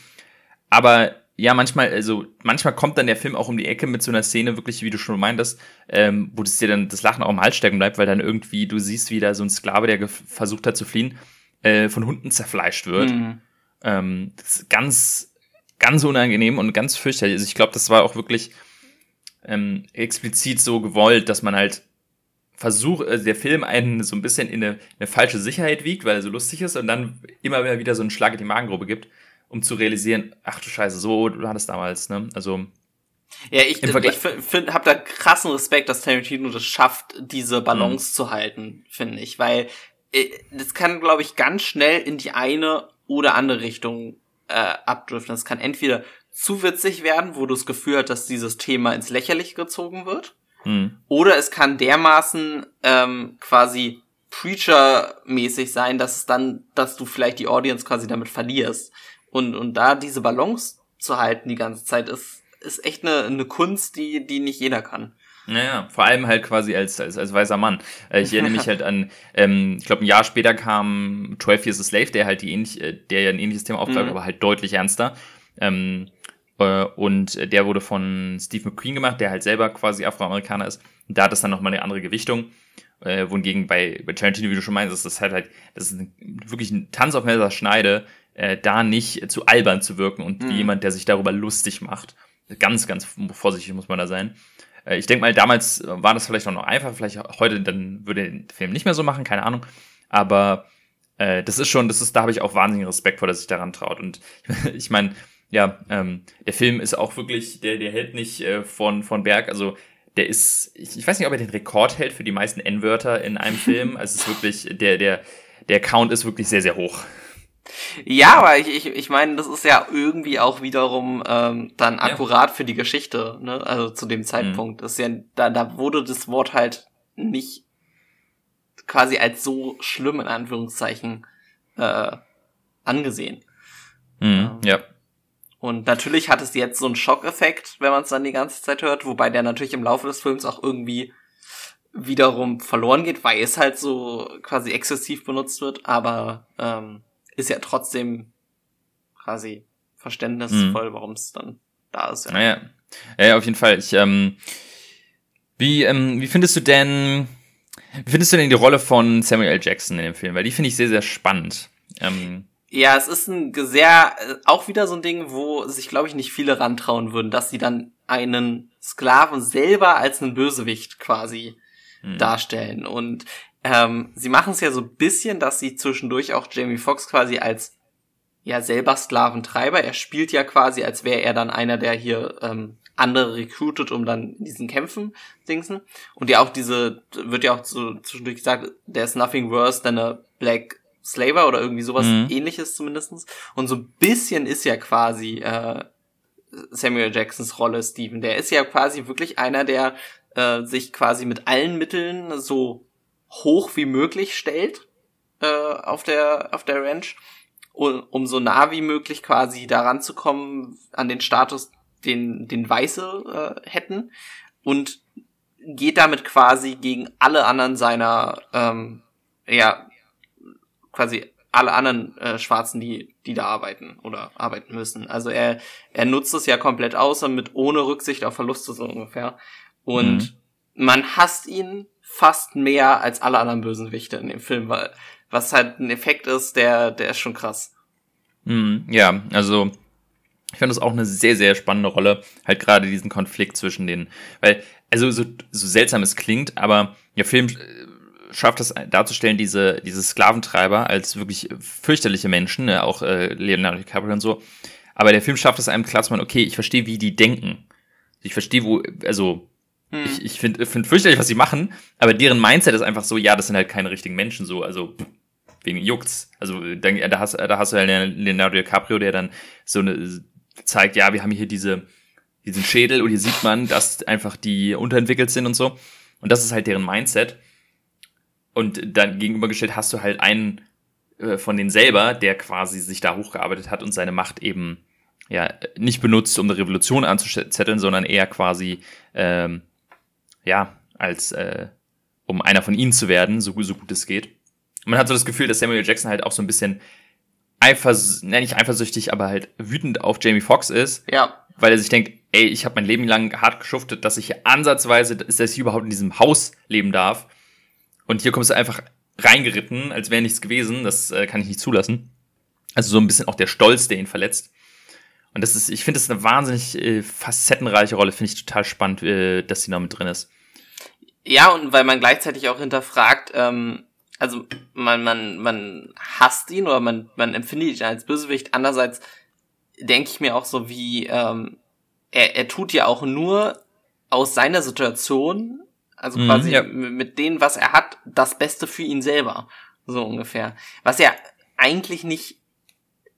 Aber ja, manchmal, also manchmal kommt dann der Film auch um die Ecke mit so einer Szene, wirklich, wie du schon meintest, ähm, wo das dir dann das Lachen auch im Hals stecken bleibt, weil dann irgendwie du siehst, wie da so ein Sklave, der versucht hat zu fliehen, äh, von Hunden zerfleischt wird. Mhm. Ähm, das ist ganz, ganz unangenehm und ganz fürchterlich. Also ich glaube, das war auch wirklich ähm, explizit so gewollt, dass man halt versucht, also der Film einen so ein bisschen in eine, eine, falsche Sicherheit wiegt, weil er so lustig ist und dann immer wieder so einen Schlag in die Magengrube gibt um zu realisieren, ach du Scheiße, so du hattest damals, ne? Also ja, ich, ich finde, hab da krassen Respekt, dass Tarantino das schafft, diese Balance mhm. zu halten, finde ich, weil äh, das kann, glaube ich, ganz schnell in die eine oder andere Richtung äh, abdriften. Das kann entweder zu witzig werden, wo du das Gefühl hast, dass dieses Thema ins Lächerliche gezogen wird, mhm. oder es kann dermaßen ähm, quasi Preacher-mäßig sein, dass es dann, dass du vielleicht die Audience quasi damit verlierst. Und, und da diese Balance zu halten die ganze Zeit ist, ist echt eine, eine Kunst, die, die nicht jeder kann. Naja, vor allem halt quasi als, als, als weißer Mann. Äh, ich erinnere mich halt an, ähm, ich glaube, ein Jahr später kam 12 Years a Slave, der halt die ähnlich, äh, der ja ein ähnliches Thema aufgreift, mhm. aber halt deutlich ernster. Ähm, äh, und der wurde von Steve McQueen gemacht, der halt selber quasi Afroamerikaner ist. Und da hat das dann nochmal eine andere Gewichtung. Äh, wohingegen bei, bei Tarantino, wie du schon meinst, ist das halt halt, das ist ein, wirklich ein Tanz auf Messerschneide, äh, da nicht zu albern zu wirken und mhm. wie jemand, der sich darüber lustig macht. Ganz, ganz vorsichtig muss man da sein. Äh, ich denke mal, damals war das vielleicht auch noch einfach, vielleicht heute dann würde der Film nicht mehr so machen, keine Ahnung. Aber äh, das ist schon, das ist, da habe ich auch wahnsinnigen Respekt vor, dass sich daran traut. Und ich meine, ja, ähm, der Film ist auch wirklich, der, der hält nicht äh, von, von Berg, also der ist, ich, ich weiß nicht, ob er den Rekord hält für die meisten N-Wörter in einem Film. Also es ist wirklich, der, der, der Count ist wirklich sehr, sehr hoch. Ja, aber ich, ich, ich meine, das ist ja irgendwie auch wiederum ähm, dann akkurat ja. für die Geschichte, ne? Also zu dem Zeitpunkt. Mhm. Das ist ja, da, da wurde das Wort halt nicht quasi als so schlimm in Anführungszeichen äh, angesehen. Mhm, ähm, ja. Und natürlich hat es jetzt so einen Schockeffekt, wenn man es dann die ganze Zeit hört, wobei der natürlich im Laufe des Films auch irgendwie wiederum verloren geht, weil es halt so quasi exzessiv benutzt wird, aber ähm, ist ja trotzdem quasi verständnisvoll, mhm. warum es dann da ist. Ja. Naja. Ja, auf jeden Fall. Ich, ähm, wie, ähm, wie findest du denn, wie findest du denn die Rolle von Samuel L. Jackson in dem Film? Weil die finde ich sehr, sehr spannend. Ähm, ja, es ist ein sehr, äh, auch wieder so ein Ding, wo sich, glaube ich, nicht viele rantrauen würden, dass sie dann einen Sklaven selber als einen Bösewicht quasi mhm. darstellen. Und ähm, sie machen es ja so ein bisschen, dass sie zwischendurch auch Jamie Foxx quasi als ja selber Sklaventreiber, er spielt ja quasi, als wäre er dann einer, der hier ähm, andere recruited, um dann in diesen Kämpfen dingsen. Und ja auch diese, wird ja auch so zwischendurch gesagt, there's nothing worse than a black slaver oder irgendwie sowas mhm. ähnliches zumindestens. Und so ein bisschen ist ja quasi äh, Samuel Jacksons Rolle Steven. Der ist ja quasi wirklich einer, der äh, sich quasi mit allen Mitteln so hoch wie möglich stellt äh, auf der auf der Ranch, um, um so nah wie möglich quasi daran zu kommen an den Status, den den Weiße äh, hätten und geht damit quasi gegen alle anderen seiner ähm, ja quasi alle anderen äh, Schwarzen, die die da arbeiten oder arbeiten müssen. Also er er nutzt es ja komplett aus und mit ohne Rücksicht auf Verluste so ungefähr und mhm. man hasst ihn fast mehr als alle anderen Bösenwichte in dem Film, weil was halt ein Effekt ist, der, der ist schon krass. Mm, ja, also ich finde das auch eine sehr, sehr spannende Rolle, halt gerade diesen Konflikt zwischen den, weil, also so, so seltsam es klingt, aber der Film äh, schafft es darzustellen, diese, diese Sklaventreiber als wirklich fürchterliche Menschen, ne, auch äh, Leonardo DiCaprio und so. Aber der Film schafft es einem klar zu machen, okay, ich verstehe, wie die denken. Ich verstehe, wo, also hm. Ich, ich finde find fürchterlich, was sie machen, aber deren Mindset ist einfach so, ja, das sind halt keine richtigen Menschen, so, also wegen juckt's. Also da, da, hast, da hast du halt Leonardo DiCaprio, der dann so eine zeigt, ja, wir haben hier diese, diesen Schädel und hier sieht man, dass einfach die unterentwickelt sind und so. Und das ist halt deren Mindset. Und dann gegenübergestellt hast du halt einen äh, von denen selber, der quasi sich da hochgearbeitet hat und seine Macht eben ja nicht benutzt, um eine Revolution anzuzetteln, sondern eher quasi ähm, ja als äh, um einer von ihnen zu werden, so, so gut es geht. Und man hat so das Gefühl, dass Samuel Jackson halt auch so ein bisschen eifers, ne, nicht eifersüchtig, aber halt wütend auf Jamie Foxx ist. Ja. Weil er sich denkt, ey, ich habe mein Leben lang hart geschuftet, dass ich hier ansatzweise, dass ich überhaupt in diesem Haus leben darf. Und hier kommst du einfach reingeritten, als wäre nichts gewesen. Das äh, kann ich nicht zulassen. Also so ein bisschen auch der Stolz, der ihn verletzt. Und das ist, ich finde das ist eine wahnsinnig äh, facettenreiche Rolle, finde ich total spannend, äh, dass sie noch mit drin ist. Ja, und weil man gleichzeitig auch hinterfragt, ähm, also man, man, man hasst ihn oder man, man empfindet ihn als Bösewicht. Andererseits denke ich mir auch so, wie ähm, er, er tut ja auch nur aus seiner Situation, also mhm, quasi ja. mit dem, was er hat, das Beste für ihn selber. So ungefähr. Was ja eigentlich nicht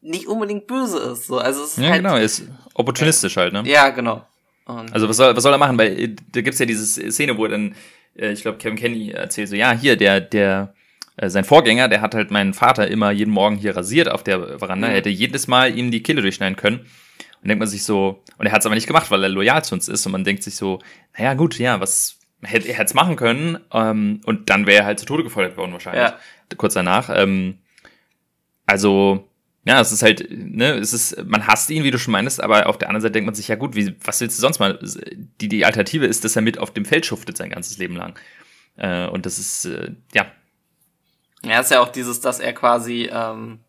nicht unbedingt böse ist. So. Also es ist ja, halt, genau, ist opportunistisch äh, halt, ne? Ja, genau. Und also was soll, was soll er machen? Weil äh, da gibt's ja diese Szene, wo er dann, ich glaube, Kevin Kenny erzählt so, ja, hier, der, der, äh, sein Vorgänger, der hat halt meinen Vater immer jeden Morgen hier rasiert auf der Veranda. Mhm. Hätte jedes Mal ihm die Kehle durchschneiden können. Und denkt man sich so, und er hat es aber nicht gemacht, weil er loyal zu uns ist. Und man denkt sich so, naja, gut, ja, was hätte er hätte es machen können. Ähm, und dann wäre er halt zu Tode gefoltert worden, wahrscheinlich. Ja. Kurz danach. Ähm, also, ja, es ist halt, ne, es ist, man hasst ihn, wie du schon meinst, aber auf der anderen Seite denkt man sich, ja gut, wie, was willst du sonst mal? Die, die Alternative ist, dass er mit auf dem Feld schuftet sein ganzes Leben lang. Äh, und das ist, äh, ja. Ja, ist ja auch dieses, dass er quasi ähm,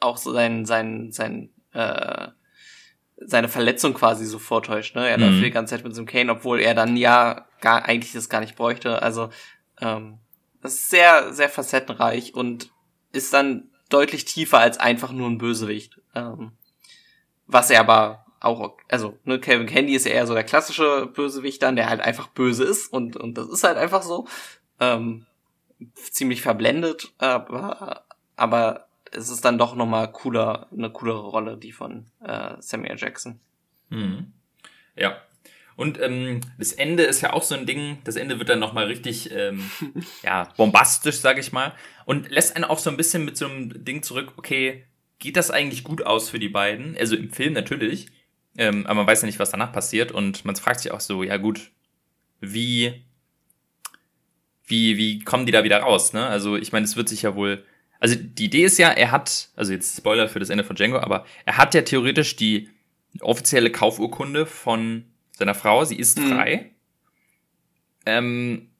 auch so sein, sein, sein, äh, seine Verletzung quasi so vortäuscht, ne? Er mhm. läuft die ganze Zeit mit so einem Kane, obwohl er dann ja gar eigentlich das gar nicht bräuchte. Also, ähm, das ist sehr, sehr facettenreich und ist dann deutlich tiefer als einfach nur ein Bösewicht. Ähm, was er aber auch, also, ne, Kevin Candy ist ja eher so der klassische Bösewicht dann, der halt einfach böse ist und, und das ist halt einfach so. Ähm, ziemlich verblendet, aber, aber es ist dann doch nochmal cooler, eine coolere Rolle, die von äh, Samuel Jackson. Mhm. Ja. Und ähm, das Ende ist ja auch so ein Ding, das Ende wird dann nochmal richtig ähm, ja, bombastisch, sag ich mal. Und lässt einen auch so ein bisschen mit so einem Ding zurück, okay, geht das eigentlich gut aus für die beiden? Also im Film natürlich, ähm, aber man weiß ja nicht, was danach passiert. Und man fragt sich auch so, ja gut, wie, wie, wie kommen die da wieder raus? Ne? Also ich meine, es wird sich ja wohl also die Idee ist ja, er hat, also jetzt Spoiler für das Ende von Django, aber er hat ja theoretisch die offizielle Kaufurkunde von seiner Frau, sie ist mhm. frei. Ähm,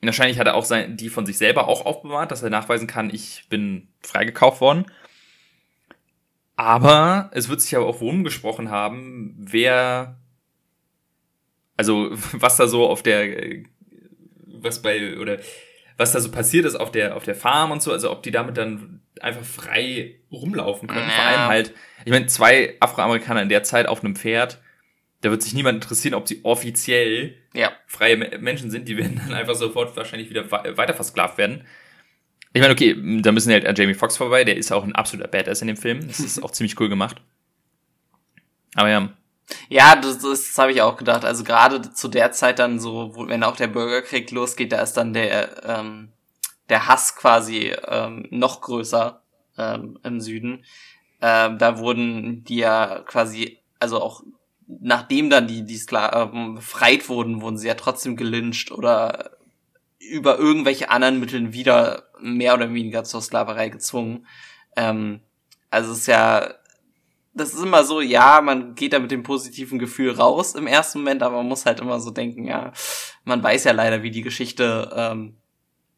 wahrscheinlich hat er auch sein, die von sich selber auch aufbewahrt, dass er nachweisen kann, ich bin freigekauft worden. Aber es wird sich aber auch rumgesprochen haben, wer, also was da so auf der, was bei, oder was da so passiert ist auf der, auf der Farm und so, also ob die damit dann einfach frei rumlaufen können. Ja. Vor allem halt, ich meine, zwei Afroamerikaner in der Zeit auf einem Pferd, da wird sich niemand interessieren, ob sie offiziell ja. freie Menschen sind, die werden dann einfach sofort wahrscheinlich wieder weiter versklavt werden. Ich meine, okay, da müssen halt an Jamie Foxx vorbei, der ist auch ein absoluter Badass in dem Film. Das ist auch ziemlich cool gemacht. Aber ja, ja, das, das, das habe ich auch gedacht. Also gerade zu der Zeit dann so, wo, wenn auch der Bürgerkrieg losgeht, da ist dann der, ähm, der Hass quasi ähm, noch größer ähm, im Süden. Ähm, da wurden die ja quasi, also auch nachdem dann die, die Sklaven befreit wurden, wurden sie ja trotzdem gelyncht oder über irgendwelche anderen Mitteln wieder mehr oder weniger zur Sklaverei gezwungen. Ähm, also es ist ja das ist immer so, ja, man geht da mit dem positiven Gefühl raus im ersten Moment, aber man muss halt immer so denken, ja, man weiß ja leider, wie die Geschichte ähm,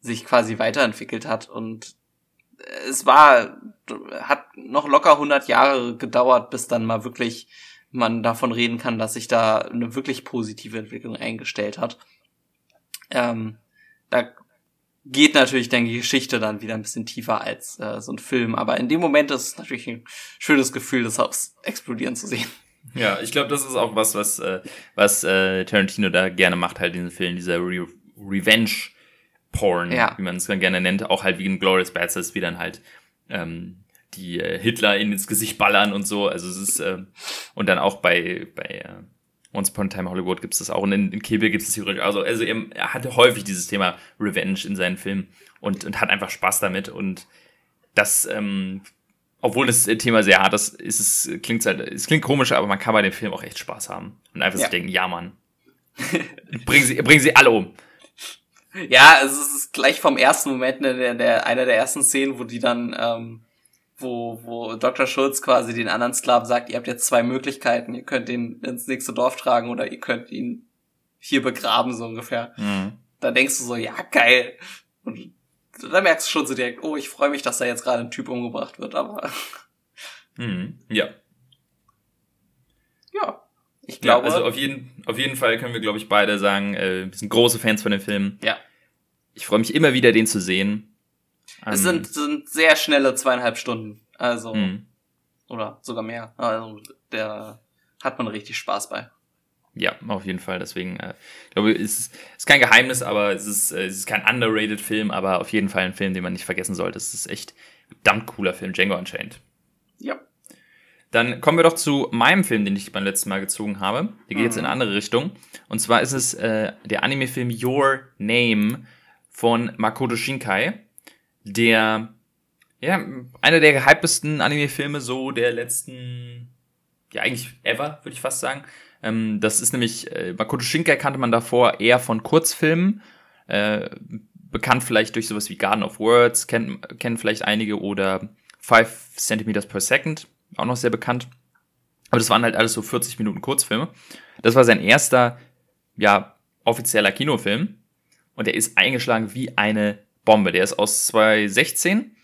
sich quasi weiterentwickelt hat und es war, hat noch locker 100 Jahre gedauert, bis dann mal wirklich man davon reden kann, dass sich da eine wirklich positive Entwicklung eingestellt hat. Ähm, da geht natürlich dann die Geschichte dann wieder ein bisschen tiefer als äh, so ein Film. Aber in dem Moment ist es natürlich ein schönes Gefühl, das Haus explodieren zu sehen. Ja, ich glaube, das ist auch was, was, äh, was äh, Tarantino da gerne macht, halt diesen Film, dieser Re Revenge Porn, ja. wie man es dann gerne nennt, auch halt wie ein Glorious Bastards, wie dann halt ähm, die äh, Hitler in ins Gesicht ballern und so. Also es ist äh, und dann auch bei bei äh, Once Upon a Time Hollywood gibt es das auch und in, in Kill Bill gibt es theoretisch. Also, also er, er hatte häufig dieses Thema Revenge in seinen Filmen und, und hat einfach Spaß damit und das, ähm, obwohl das Thema sehr hart ist, ist es, klingt halt, es klingt komisch, aber man kann bei dem Film auch echt Spaß haben. Und einfach ja. sich denken, ja, Mann. bringen sie, bringen sie alle um. Ja, es ist gleich vom ersten Moment, ne, der, der, einer der ersten Szenen, wo die dann, ähm, wo, wo Dr. Schulz quasi den anderen Sklaven sagt, ihr habt jetzt zwei Möglichkeiten, ihr könnt ihn ins nächste Dorf tragen oder ihr könnt ihn hier begraben, so ungefähr. Mhm. Da denkst du so, ja, geil. Und da merkst du schon so direkt, oh, ich freue mich, dass da jetzt gerade ein Typ umgebracht wird, aber. Mhm. Ja. Ja. Ich glaube. Ja, also auf jeden, auf jeden Fall können wir, glaube ich, beide sagen, äh, wir sind große Fans von dem Film. Ja. Ich freue mich immer wieder, den zu sehen. Es sind, sind sehr schnelle zweieinhalb Stunden. Also. Mhm. Oder sogar mehr. Also, der hat man richtig Spaß bei. Ja, auf jeden Fall. Deswegen, äh, ich glaube, es ist, ist kein Geheimnis, aber es ist, äh, es ist kein underrated Film, aber auf jeden Fall ein Film, den man nicht vergessen sollte. Es ist echt verdammt cooler Film, Django Unchained. Ja. Dann kommen wir doch zu meinem Film, den ich beim letzten Mal gezogen habe. Der geht mhm. jetzt in eine andere Richtung. Und zwar ist es äh, der Anime-Film Your Name von Makoto Shinkai, der ja einer der gehyptesten Anime-Filme so der letzten, ja eigentlich ever, würde ich fast sagen. Ähm, das ist nämlich, äh, Makoto Shinkai kannte man davor eher von Kurzfilmen, äh, bekannt vielleicht durch sowas wie Garden of Words, kennen, kennen vielleicht einige, oder 5 Centimeters per Second, auch noch sehr bekannt. Aber das waren halt alles so 40 Minuten Kurzfilme. Das war sein erster, ja, offizieller Kinofilm. Und der ist eingeschlagen wie eine Bombe. Der ist aus 2016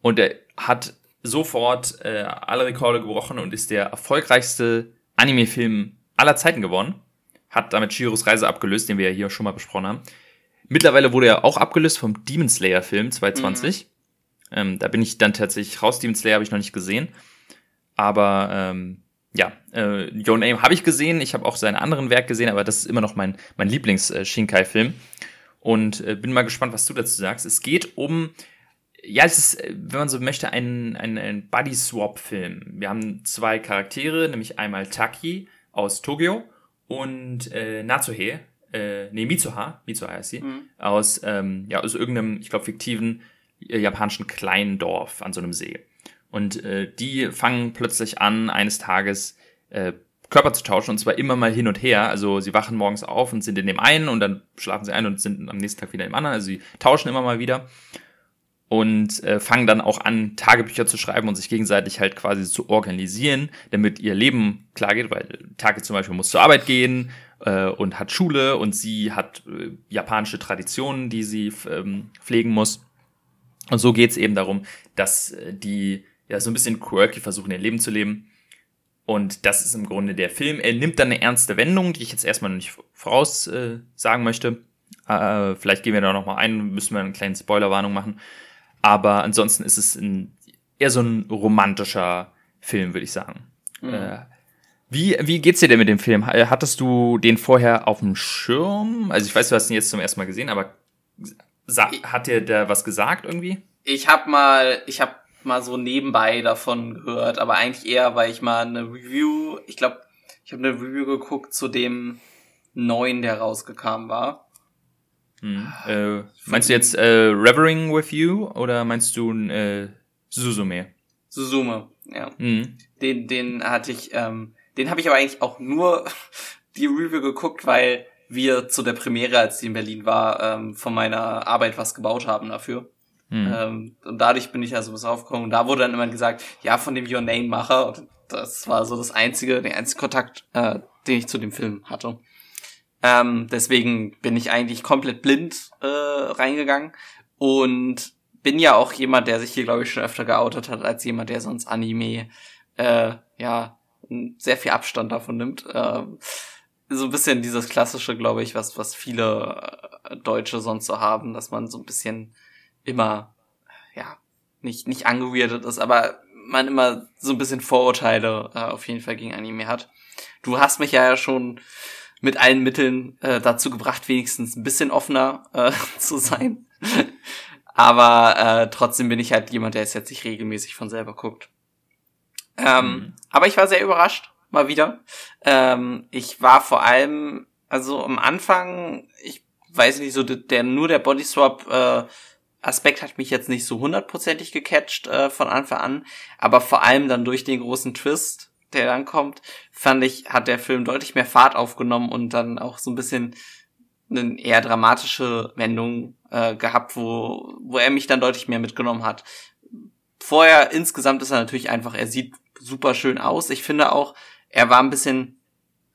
und der hat sofort äh, alle Rekorde gebrochen und ist der erfolgreichste Anime-Film aller Zeiten gewonnen. Hat damit Shiros Reise abgelöst, den wir ja hier schon mal besprochen haben. Mittlerweile wurde er auch abgelöst vom Demon Slayer Film 2020. Mhm. Ähm, da bin ich dann tatsächlich raus. Demon Slayer habe ich noch nicht gesehen. Aber ähm, ja, äh, Your Name habe ich gesehen. Ich habe auch seine anderen Werke gesehen, aber das ist immer noch mein, mein Lieblings-Shinkai-Film. Und äh, bin mal gespannt, was du dazu sagst. Es geht um, ja, es ist, äh, wenn man so möchte, ein, ein, ein Buddy-Swap-Film. Wir haben zwei Charaktere, nämlich einmal Taki, aus Tokio und äh, Natsuhe, äh, nee, Mitsuha, Mitsuha heißt sie, mhm. aus, ähm, ja, aus irgendeinem, ich glaube, fiktiven äh, japanischen kleinen Dorf an so einem See. Und äh, die fangen plötzlich an, eines Tages äh, Körper zu tauschen und zwar immer mal hin und her. Also sie wachen morgens auf und sind in dem einen und dann schlafen sie ein und sind am nächsten Tag wieder im anderen. Also sie tauschen immer mal wieder und äh, fangen dann auch an, Tagebücher zu schreiben und sich gegenseitig halt quasi zu organisieren, damit ihr Leben klar geht, weil Tage zum Beispiel muss zur Arbeit gehen äh, und hat Schule und sie hat äh, japanische Traditionen, die sie ähm, pflegen muss. Und so geht's eben darum, dass äh, die ja so ein bisschen quirky versuchen, ihr Leben zu leben. Und das ist im Grunde der Film. Er nimmt dann eine ernste Wendung, die ich jetzt erstmal noch nicht voraus äh, möchte. Äh, vielleicht gehen wir da nochmal ein, müssen wir eine kleine Spoilerwarnung machen. Aber ansonsten ist es ein, eher so ein romantischer Film, würde ich sagen. Mhm. Äh, wie, wie geht's dir denn mit dem Film? Hattest du den vorher auf dem Schirm? Also ich weiß, du hast ihn jetzt zum ersten Mal gesehen, aber hat dir da was gesagt irgendwie? Ich habe mal, ich habe mal so nebenbei davon gehört, aber eigentlich eher, weil ich mal eine Review, ich glaube, ich habe eine Review geguckt zu dem neuen, der rausgekommen war. Hm. Äh, meinst du jetzt äh, Revering with You oder meinst du äh, Suzume? Suzume, ja. Mhm. Den, den hatte ich, ähm, den habe ich aber eigentlich auch nur die Review geguckt, weil wir zu der Premiere, als die in Berlin war, ähm, von meiner Arbeit was gebaut haben dafür. Mhm. Ähm, und dadurch bin ich also bis aufgekommen. Und da wurde dann immer gesagt, ja, von dem Your Name Macher. Und das war so das einzige, der einzige Kontakt, äh, den ich zu dem Film hatte. Ähm, deswegen bin ich eigentlich komplett blind äh, reingegangen und bin ja auch jemand, der sich hier, glaube ich, schon öfter geoutet hat, als jemand, der sonst Anime, äh, ja, sehr viel Abstand davon nimmt. Äh, so ein bisschen dieses klassische, glaube ich, was, was viele äh, Deutsche sonst so haben, dass man so ein bisschen immer, ja, nicht, nicht angeweirdet ist, aber man immer so ein bisschen Vorurteile äh, auf jeden Fall gegen Anime hat. Du hast mich ja schon mit allen Mitteln äh, dazu gebracht, wenigstens ein bisschen offener äh, zu sein. Aber äh, trotzdem bin ich halt jemand, der es jetzt nicht regelmäßig von selber guckt. Ähm, mhm. Aber ich war sehr überrascht, mal wieder. Ähm, ich war vor allem, also am Anfang, ich weiß nicht, so der nur der Bodyswap äh, Aspekt hat mich jetzt nicht so hundertprozentig gecatcht äh, von Anfang an, aber vor allem dann durch den großen Twist, der dann kommt, fand ich, hat der Film deutlich mehr Fahrt aufgenommen und dann auch so ein bisschen eine eher dramatische Wendung äh, gehabt, wo, wo er mich dann deutlich mehr mitgenommen hat. Vorher insgesamt ist er natürlich einfach, er sieht super schön aus. Ich finde auch, er war ein bisschen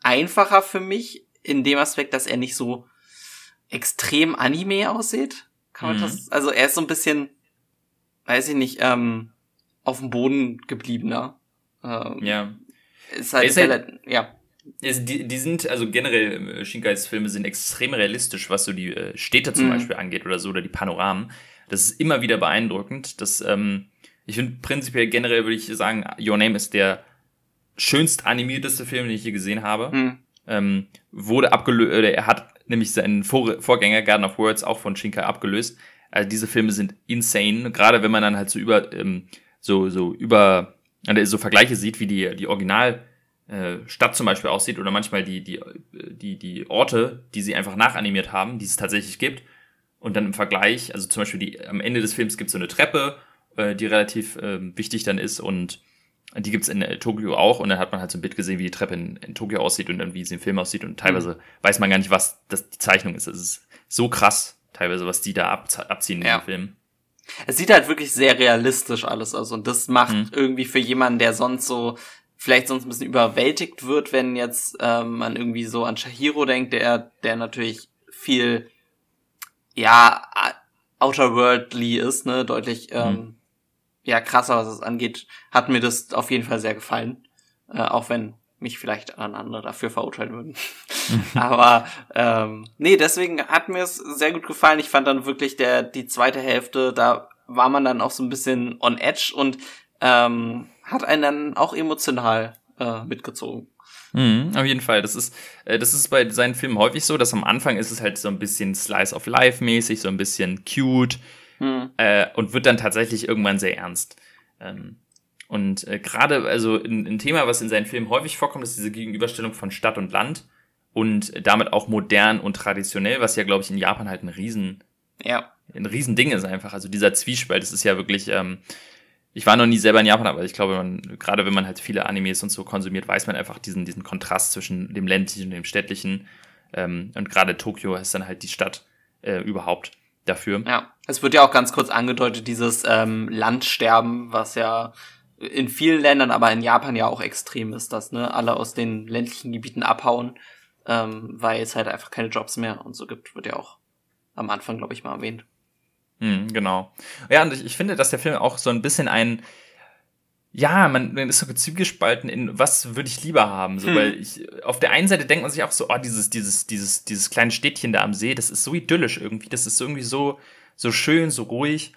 einfacher für mich in dem Aspekt, dass er nicht so extrem Anime aussieht. Kann man mhm. das? Also er ist so ein bisschen, weiß ich nicht, ähm, auf dem Boden gebliebener. Ähm, ja. Ist halt, ist halt ja. Die, die sind, also generell, äh, Shinkais Filme sind extrem realistisch, was so die äh, Städte zum mhm. Beispiel angeht oder so, oder die Panoramen. Das ist immer wieder beeindruckend. Das, ähm, ich finde prinzipiell generell würde ich sagen, Your Name ist der schönst animierteste Film, den ich je gesehen habe. Mhm. Ähm, wurde abgelöst, äh, er hat nämlich seinen Vor Vorgänger Garden of Words auch von Shinkai abgelöst. Also diese Filme sind insane, gerade wenn man dann halt so über ähm, so so über so Vergleiche sieht, wie die die Original äh, Stadt zum Beispiel aussieht oder manchmal die die die die Orte, die sie einfach nachanimiert haben, die es tatsächlich gibt und dann im Vergleich, also zum Beispiel die am Ende des Films gibt es so eine Treppe, äh, die relativ äh, wichtig dann ist und die gibt's in äh, Tokio auch und dann hat man halt so ein Bild gesehen, wie die Treppe in, in Tokio aussieht und dann wie sie im Film aussieht und teilweise mhm. weiß man gar nicht, was das die Zeichnung ist. Es ist so krass, teilweise, was die da ab, abziehen in ja. dem Film. Es sieht halt wirklich sehr realistisch alles aus und das macht mhm. irgendwie für jemanden, der sonst so vielleicht sonst ein bisschen überwältigt wird, wenn jetzt ähm, man irgendwie so an Shahiro denkt, der der natürlich viel ja outerworldly ist, ne, deutlich mhm. Ja krasser, was es angeht, hat mir das auf jeden Fall sehr gefallen. Äh, auch wenn mich vielleicht andere dafür verurteilen würden. Aber ähm, nee, deswegen hat mir es sehr gut gefallen. Ich fand dann wirklich der die zweite Hälfte, da war man dann auch so ein bisschen on edge und ähm, hat einen dann auch emotional äh, mitgezogen. Mhm, auf jeden Fall. Das ist, äh, das ist bei seinen Filmen häufig so, dass am Anfang ist es halt so ein bisschen Slice of Life mäßig, so ein bisschen cute, hm. äh, und wird dann tatsächlich irgendwann sehr ernst. Ähm, und äh, gerade, also ein, ein, Thema, was in seinen Filmen häufig vorkommt, ist diese Gegenüberstellung von Stadt und Land und damit auch modern und traditionell, was ja, glaube ich, in Japan halt ein Riesen, ja. ein Riesending ist einfach. Also dieser Zwiespalt, das ist ja wirklich, ähm, ich war noch nie selber in Japan, aber ich glaube, man, gerade wenn man halt viele Animes und so konsumiert, weiß man einfach diesen, diesen Kontrast zwischen dem ländlichen und dem städtlichen. Ähm, und gerade Tokio ist dann halt die Stadt äh, überhaupt dafür. Ja, es wird ja auch ganz kurz angedeutet, dieses ähm, Landsterben, was ja in vielen Ländern, aber in Japan ja auch extrem ist, dass ne, alle aus den ländlichen Gebieten abhauen, ähm, weil es halt einfach keine Jobs mehr und so gibt, wird ja auch am Anfang, glaube ich, mal erwähnt. Hm, genau. Ja, und ich, ich finde, dass der Film auch so ein bisschen ein ja, man, man ist so zwiegespalten in was würde ich lieber haben, so, hm. weil ich, auf der einen Seite denkt man sich auch so, oh, dieses, dieses, dieses, dieses kleine Städtchen da am See, das ist so idyllisch irgendwie, das ist irgendwie so, so schön, so ruhig.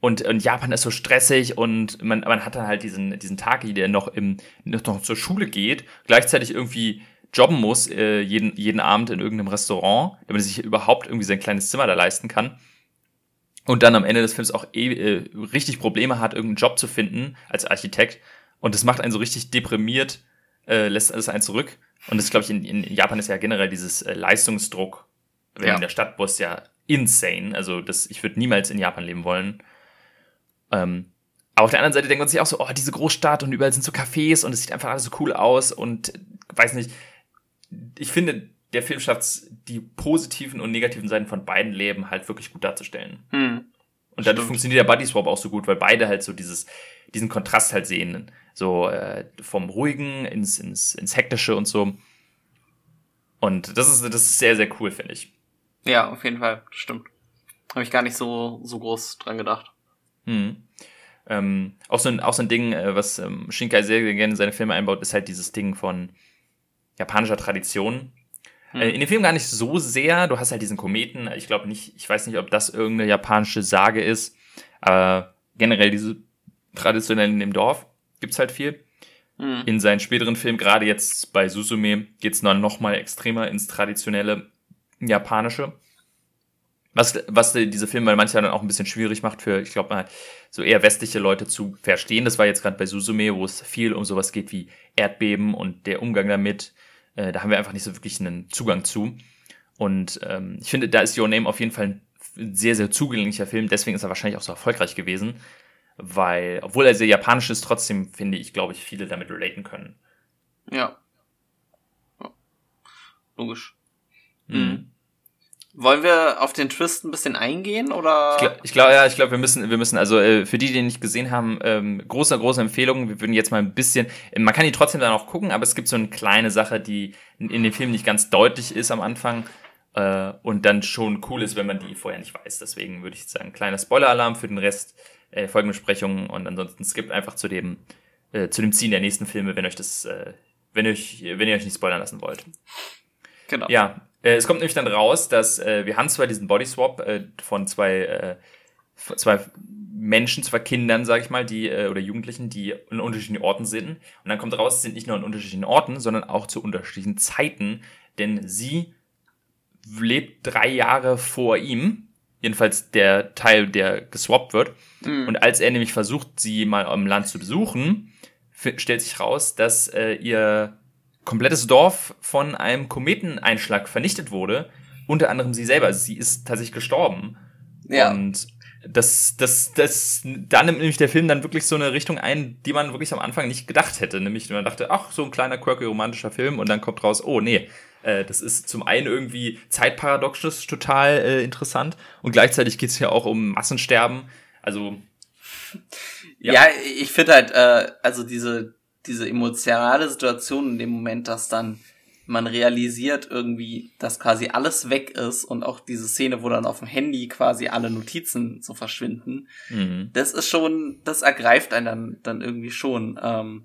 Und, und Japan ist so stressig und man, man hat dann halt diesen, diesen Taki, der noch im, noch zur Schule geht, gleichzeitig irgendwie jobben muss, äh, jeden, jeden Abend in irgendeinem Restaurant, damit er sich überhaupt irgendwie sein kleines Zimmer da leisten kann und dann am Ende des Films auch eh, äh, richtig Probleme hat, irgendeinen Job zu finden als Architekt. Und das macht einen so richtig deprimiert, äh, lässt alles einen zurück. Und das glaube ich, in, in Japan ist ja generell dieses äh, Leistungsdruck, wenn ja. in der Stadtbus ja insane. Also das, ich würde niemals in Japan leben wollen. Ähm, aber auf der anderen Seite denkt man sich auch so, oh, diese Großstadt und überall sind so Cafés und es sieht einfach alles so cool aus und weiß nicht. Ich finde, der Film schafft es, die positiven und negativen Seiten von beiden Leben halt wirklich gut darzustellen. Hm. Und dadurch Stimmt. funktioniert der Buddy Swap auch so gut, weil beide halt so dieses, diesen Kontrast halt sehen. So äh, vom Ruhigen ins, ins, ins Hektische und so. Und das ist, das ist sehr, sehr cool, finde ich. Ja, auf jeden Fall. Stimmt. Habe ich gar nicht so, so groß dran gedacht. Hm. Ähm, auch, so ein, auch so ein Ding, äh, was ähm, Shinkai sehr, sehr gerne in seine Filme einbaut, ist halt dieses Ding von japanischer Tradition. Hm. Äh, in dem Film gar nicht so sehr. Du hast halt diesen Kometen. Ich glaube nicht, ich weiß nicht, ob das irgendeine japanische Sage ist. Aber generell diese traditionellen in dem Dorf gibt's halt viel. Hm. In seinen späteren Filmen, gerade jetzt bei Susume, geht's noch mal extremer ins traditionelle japanische. Was, was diese Filme manchmal dann auch ein bisschen schwierig macht für, ich glaube mal, so eher westliche Leute zu verstehen. Das war jetzt gerade bei Susume, wo es viel um sowas geht wie Erdbeben und der Umgang damit, äh, da haben wir einfach nicht so wirklich einen Zugang zu. Und ähm, ich finde, da ist Your Name auf jeden Fall ein sehr, sehr zugänglicher Film. Deswegen ist er wahrscheinlich auch so erfolgreich gewesen. Weil, obwohl er sehr japanisch ist, trotzdem finde ich, glaube ich, viele damit relaten können. Ja. ja. Logisch. Mhm. Wollen wir auf den Twist ein bisschen eingehen oder? Ich glaube, glaub, ja, ich glaube, wir müssen, wir müssen, also äh, für die, die den nicht gesehen haben, ähm, große, große Empfehlung. Wir würden jetzt mal ein bisschen, äh, man kann die trotzdem dann auch gucken, aber es gibt so eine kleine Sache, die in, in dem Film nicht ganz deutlich ist am Anfang äh, und dann schon cool ist, wenn man die vorher nicht weiß. Deswegen würde ich sagen, kleiner Spoiler-Alarm für den Rest äh, Folgenbesprechungen und ansonsten skippt einfach zu dem, äh, zu dem Ziehen der nächsten Filme, wenn euch das, äh, wenn ihr euch, wenn ihr euch nicht spoilern lassen wollt. Genau. Ja, es kommt nämlich dann raus, dass äh, wir haben zwar diesen Body Swap äh, von zwei, äh, zwei Menschen, zwei Kindern, sag ich mal, die äh, oder Jugendlichen, die in unterschiedlichen Orten sind. Und dann kommt raus, sie sind nicht nur in unterschiedlichen Orten, sondern auch zu unterschiedlichen Zeiten, denn sie lebt drei Jahre vor ihm, jedenfalls der Teil, der geswappt wird. Mhm. Und als er nämlich versucht, sie mal am Land zu besuchen, stellt sich raus, dass äh, ihr komplettes Dorf von einem Kometeneinschlag vernichtet wurde. Unter anderem sie selber. Also sie ist tatsächlich gestorben. Ja. Und das, das, das, da nimmt nämlich der Film dann wirklich so eine Richtung ein, die man wirklich am Anfang nicht gedacht hätte. Nämlich, man dachte, ach, so ein kleiner, quirky, romantischer Film und dann kommt raus, oh nee, äh, das ist zum einen irgendwie zeitparadoxes total äh, interessant und gleichzeitig geht es ja auch um Massensterben. Also. Ja, ja ich finde halt, äh, also diese, diese emotionale Situation in dem Moment, dass dann man realisiert irgendwie, dass quasi alles weg ist und auch diese Szene, wo dann auf dem Handy quasi alle Notizen so verschwinden, mhm. das ist schon, das ergreift einen dann, dann irgendwie schon, ähm,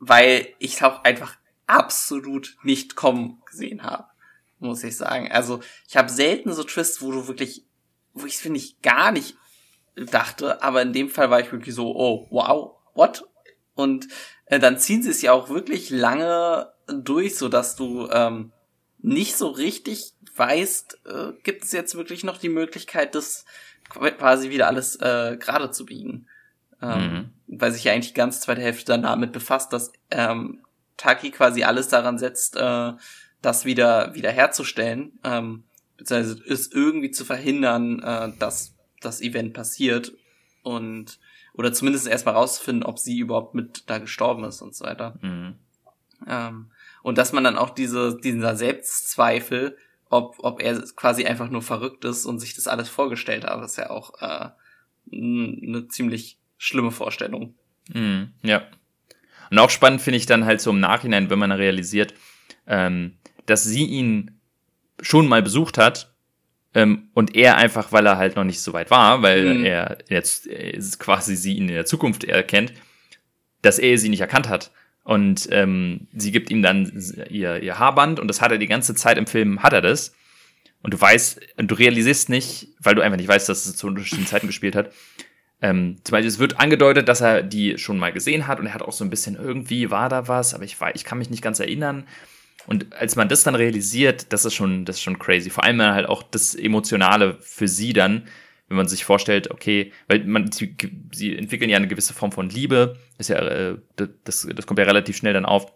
weil ich auch einfach absolut nicht kommen gesehen habe, muss ich sagen. Also ich habe selten so Twists, wo du wirklich, wo ich finde ich gar nicht dachte, aber in dem Fall war ich wirklich so, oh, wow, what? Und äh, dann ziehen sie es ja auch wirklich lange durch, so dass du ähm, nicht so richtig weißt, äh, gibt es jetzt wirklich noch die Möglichkeit, das quasi wieder alles äh, gerade zu biegen. Ähm, mhm. Weil sich ja eigentlich die ganze zweite Hälfte dann damit befasst, dass ähm, Taki quasi alles daran setzt, äh, das wieder wieder herzustellen, ähm, beziehungsweise es irgendwie zu verhindern, äh, dass das Event passiert und oder zumindest erstmal rausfinden, ob sie überhaupt mit da gestorben ist und so weiter. Mhm. Ähm, und dass man dann auch diese, dieser Selbstzweifel, ob, ob er quasi einfach nur verrückt ist und sich das alles vorgestellt hat, ist ja auch äh, eine ziemlich schlimme Vorstellung. Mhm, ja. Und auch spannend finde ich dann halt so im Nachhinein, wenn man realisiert, ähm, dass sie ihn schon mal besucht hat ähm, und er einfach, weil er halt noch nicht so weit war, weil mhm. er jetzt äh, quasi sie in der Zukunft erkennt, dass er sie nicht erkannt hat. Und ähm, sie gibt ihm dann ihr, ihr Haarband und das hat er die ganze Zeit im Film, hat er das. Und du weißt, du realisierst nicht, weil du einfach nicht weißt, dass es zu unterschiedlichen Zeiten gespielt hat. Ähm, zum Beispiel, es wird angedeutet, dass er die schon mal gesehen hat und er hat auch so ein bisschen irgendwie war da was, aber ich, war, ich kann mich nicht ganz erinnern. Und als man das dann realisiert, das ist schon, das ist schon crazy. Vor allem halt auch das Emotionale für sie dann, wenn man sich vorstellt, okay, weil man, sie, sie entwickeln ja eine gewisse Form von Liebe, ist ja, äh, das, das kommt ja relativ schnell dann auf.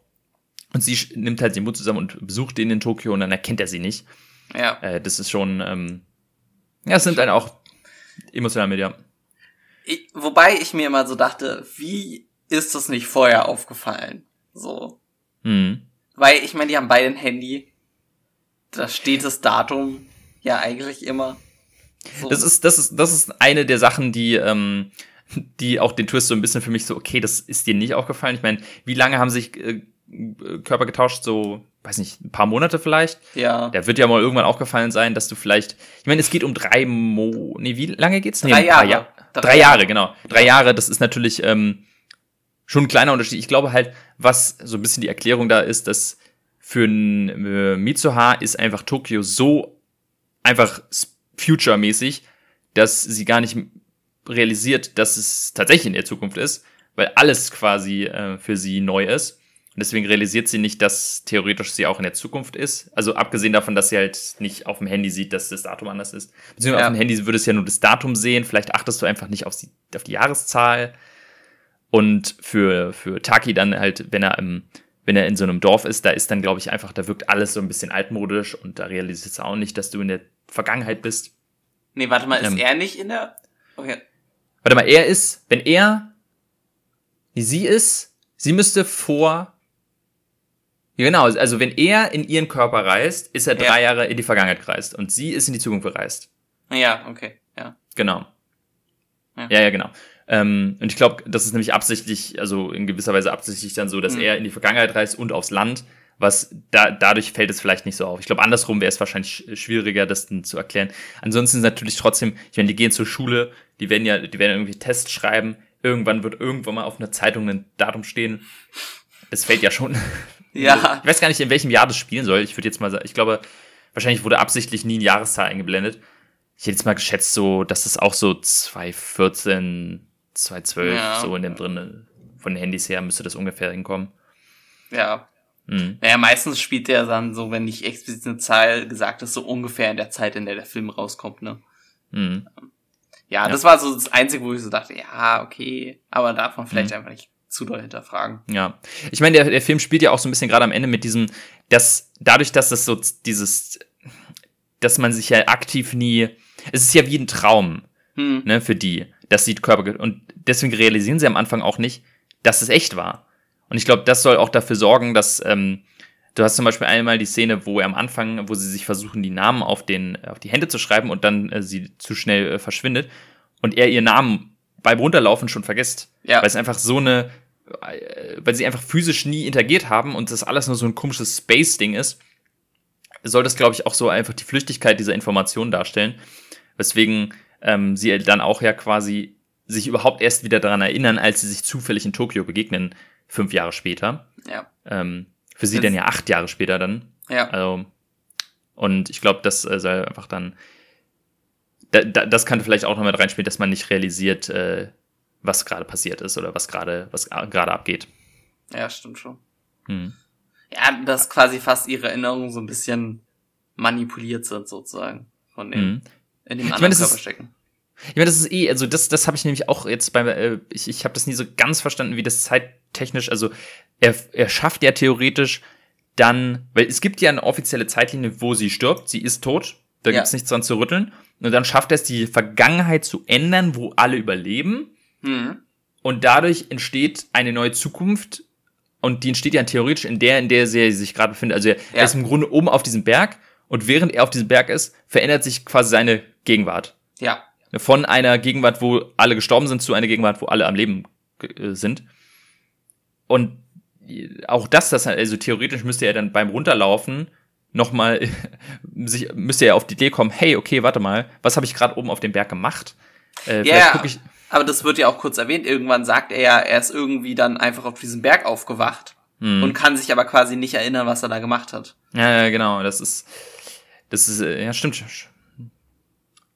Und sie nimmt halt den Mut zusammen und besucht ihn in Tokio und dann erkennt er sie nicht. Ja. Äh, das ist schon, ähm, ja, es nimmt einen auch emotional mit, ja. Ich, wobei ich mir immer so dachte, wie ist das nicht vorher aufgefallen? So. Mhm. Weil ich meine, die haben beide ein Handy. Da steht das Datum ja eigentlich immer. So. Das ist, das ist, das ist eine der Sachen, die, ähm, die auch den Twist so ein bisschen für mich so, okay, das ist dir nicht aufgefallen. Ich meine, wie lange haben sich äh, Körper getauscht? So, weiß nicht, ein paar Monate vielleicht? Ja. Da wird ja mal irgendwann aufgefallen sein, dass du vielleicht, ich meine, es geht um drei Mo, nee, wie lange geht's? Nee, drei Jahre. Jahr, drei, drei Jahre, genau. Drei Jahre, das ist natürlich, ähm, schon ein kleiner Unterschied. Ich glaube halt, was so ein bisschen die Erklärung da ist, dass für ein äh, Mitsuha ist einfach Tokio so einfach future-mäßig, dass sie gar nicht realisiert, dass es tatsächlich in der Zukunft ist, weil alles quasi äh, für sie neu ist. Und deswegen realisiert sie nicht, dass theoretisch sie auch in der Zukunft ist. Also abgesehen davon, dass sie halt nicht auf dem Handy sieht, dass das Datum anders ist. Beziehungsweise ja. auf dem Handy würdest du ja nur das Datum sehen. Vielleicht achtest du einfach nicht auf die, auf die Jahreszahl. Und für, für Taki dann halt, wenn er im, wenn er in so einem Dorf ist, da ist dann, glaube ich, einfach, da wirkt alles so ein bisschen altmodisch und da realisierst du auch nicht, dass du in der Vergangenheit bist. Nee, warte mal, ist ähm, er nicht in der. Okay. Warte mal, er ist, wenn er wie sie ist, sie müsste vor. Ja, genau, also wenn er in ihren Körper reist, ist er drei ja. Jahre in die Vergangenheit gereist und sie ist in die Zukunft gereist. Ja, okay, ja. Genau. Ja, ja, ja genau. Ähm, und ich glaube, das ist nämlich absichtlich, also in gewisser Weise absichtlich dann so, dass mhm. er in die Vergangenheit reist und aufs Land, was da, dadurch fällt es vielleicht nicht so auf. Ich glaube, andersrum wäre es wahrscheinlich schwieriger, das dann zu erklären. Ansonsten ist natürlich trotzdem, ich meine, die gehen zur Schule, die werden ja, die werden irgendwie Tests schreiben, irgendwann wird irgendwann mal auf einer Zeitung ein Datum stehen. Es fällt ja schon. Ja. Ich weiß gar nicht, in welchem Jahr das spielen soll. Ich würde jetzt mal sagen, ich glaube, wahrscheinlich wurde absichtlich nie eine Jahreszahl eingeblendet. Ich hätte jetzt mal geschätzt, so, dass das auch so 2014, 2012, ja. so in dem drin, von den Handys her müsste das ungefähr hinkommen. Ja. Mhm. Naja, meistens spielt der dann so, wenn nicht explizit eine Zahl gesagt ist, so ungefähr in der Zeit, in der der Film rauskommt, ne? Mhm. Ja, ja, das war so das Einzige, wo ich so dachte, ja, okay, aber darf man vielleicht mhm. einfach nicht zu doll hinterfragen. Ja, ich meine, der, der Film spielt ja auch so ein bisschen gerade am Ende mit diesem, dass dadurch, dass das so dieses, dass man sich ja aktiv nie, es ist ja wie ein Traum, hm. ne, für die, dass sie Körper, und deswegen realisieren sie am Anfang auch nicht, dass es echt war. Und ich glaube, das soll auch dafür sorgen, dass, ähm, Du hast zum Beispiel einmal die Szene, wo er am Anfang, wo sie sich versuchen, die Namen auf, den, auf die Hände zu schreiben und dann äh, sie zu schnell äh, verschwindet und er ihr Namen beim Runterlaufen schon vergisst. Ja. Weil es einfach so eine, äh, weil sie einfach physisch nie interagiert haben und das alles nur so ein komisches Space-Ding ist, soll das, glaube ich, auch so einfach die Flüchtigkeit dieser Informationen darstellen. Weswegen ähm, sie dann auch ja quasi sich überhaupt erst wieder daran erinnern, als sie sich zufällig in Tokio begegnen, fünf Jahre später. Ja. Ähm, für sie dann ja acht Jahre später dann. Ja. Also, und ich glaube, das äh, soll einfach dann. Da, da, das könnte vielleicht auch noch mit reinspielen, dass man nicht realisiert, äh, was gerade passiert ist oder was gerade was gerade abgeht. Ja, stimmt schon. Hm. Ja, dass quasi fast ihre Erinnerungen so ein bisschen manipuliert sind, sozusagen. Von dem, hm. In dem anderen ich mein, Körper stecken. Ich meine, das ist eh, also das, das habe ich nämlich auch jetzt bei, äh, ich, ich habe das nie so ganz verstanden, wie das zeittechnisch, also er, er schafft ja theoretisch dann, weil es gibt ja eine offizielle Zeitlinie, wo sie stirbt, sie ist tot, da ja. gibt's nichts dran zu rütteln. Und dann schafft er es, die Vergangenheit zu ändern, wo alle überleben. Mhm. Und dadurch entsteht eine neue Zukunft. Und die entsteht ja theoretisch in der, in der sie sich gerade befindet. Also er, ja. er ist im Grunde oben auf diesem Berg. Und während er auf diesem Berg ist, verändert sich quasi seine Gegenwart. Ja. Von einer Gegenwart, wo alle gestorben sind, zu einer Gegenwart, wo alle am Leben äh, sind. Und auch das, das also theoretisch müsste er dann beim Runterlaufen nochmal, sich, müsste er auf die Idee kommen, hey, okay, warte mal, was habe ich gerade oben auf dem Berg gemacht? Äh, ja, ich aber das wird ja auch kurz erwähnt. Irgendwann sagt er ja, er ist irgendwie dann einfach auf diesem Berg aufgewacht hm. und kann sich aber quasi nicht erinnern, was er da gemacht hat. Ja, genau, das ist, das ist, äh, ja, stimmt.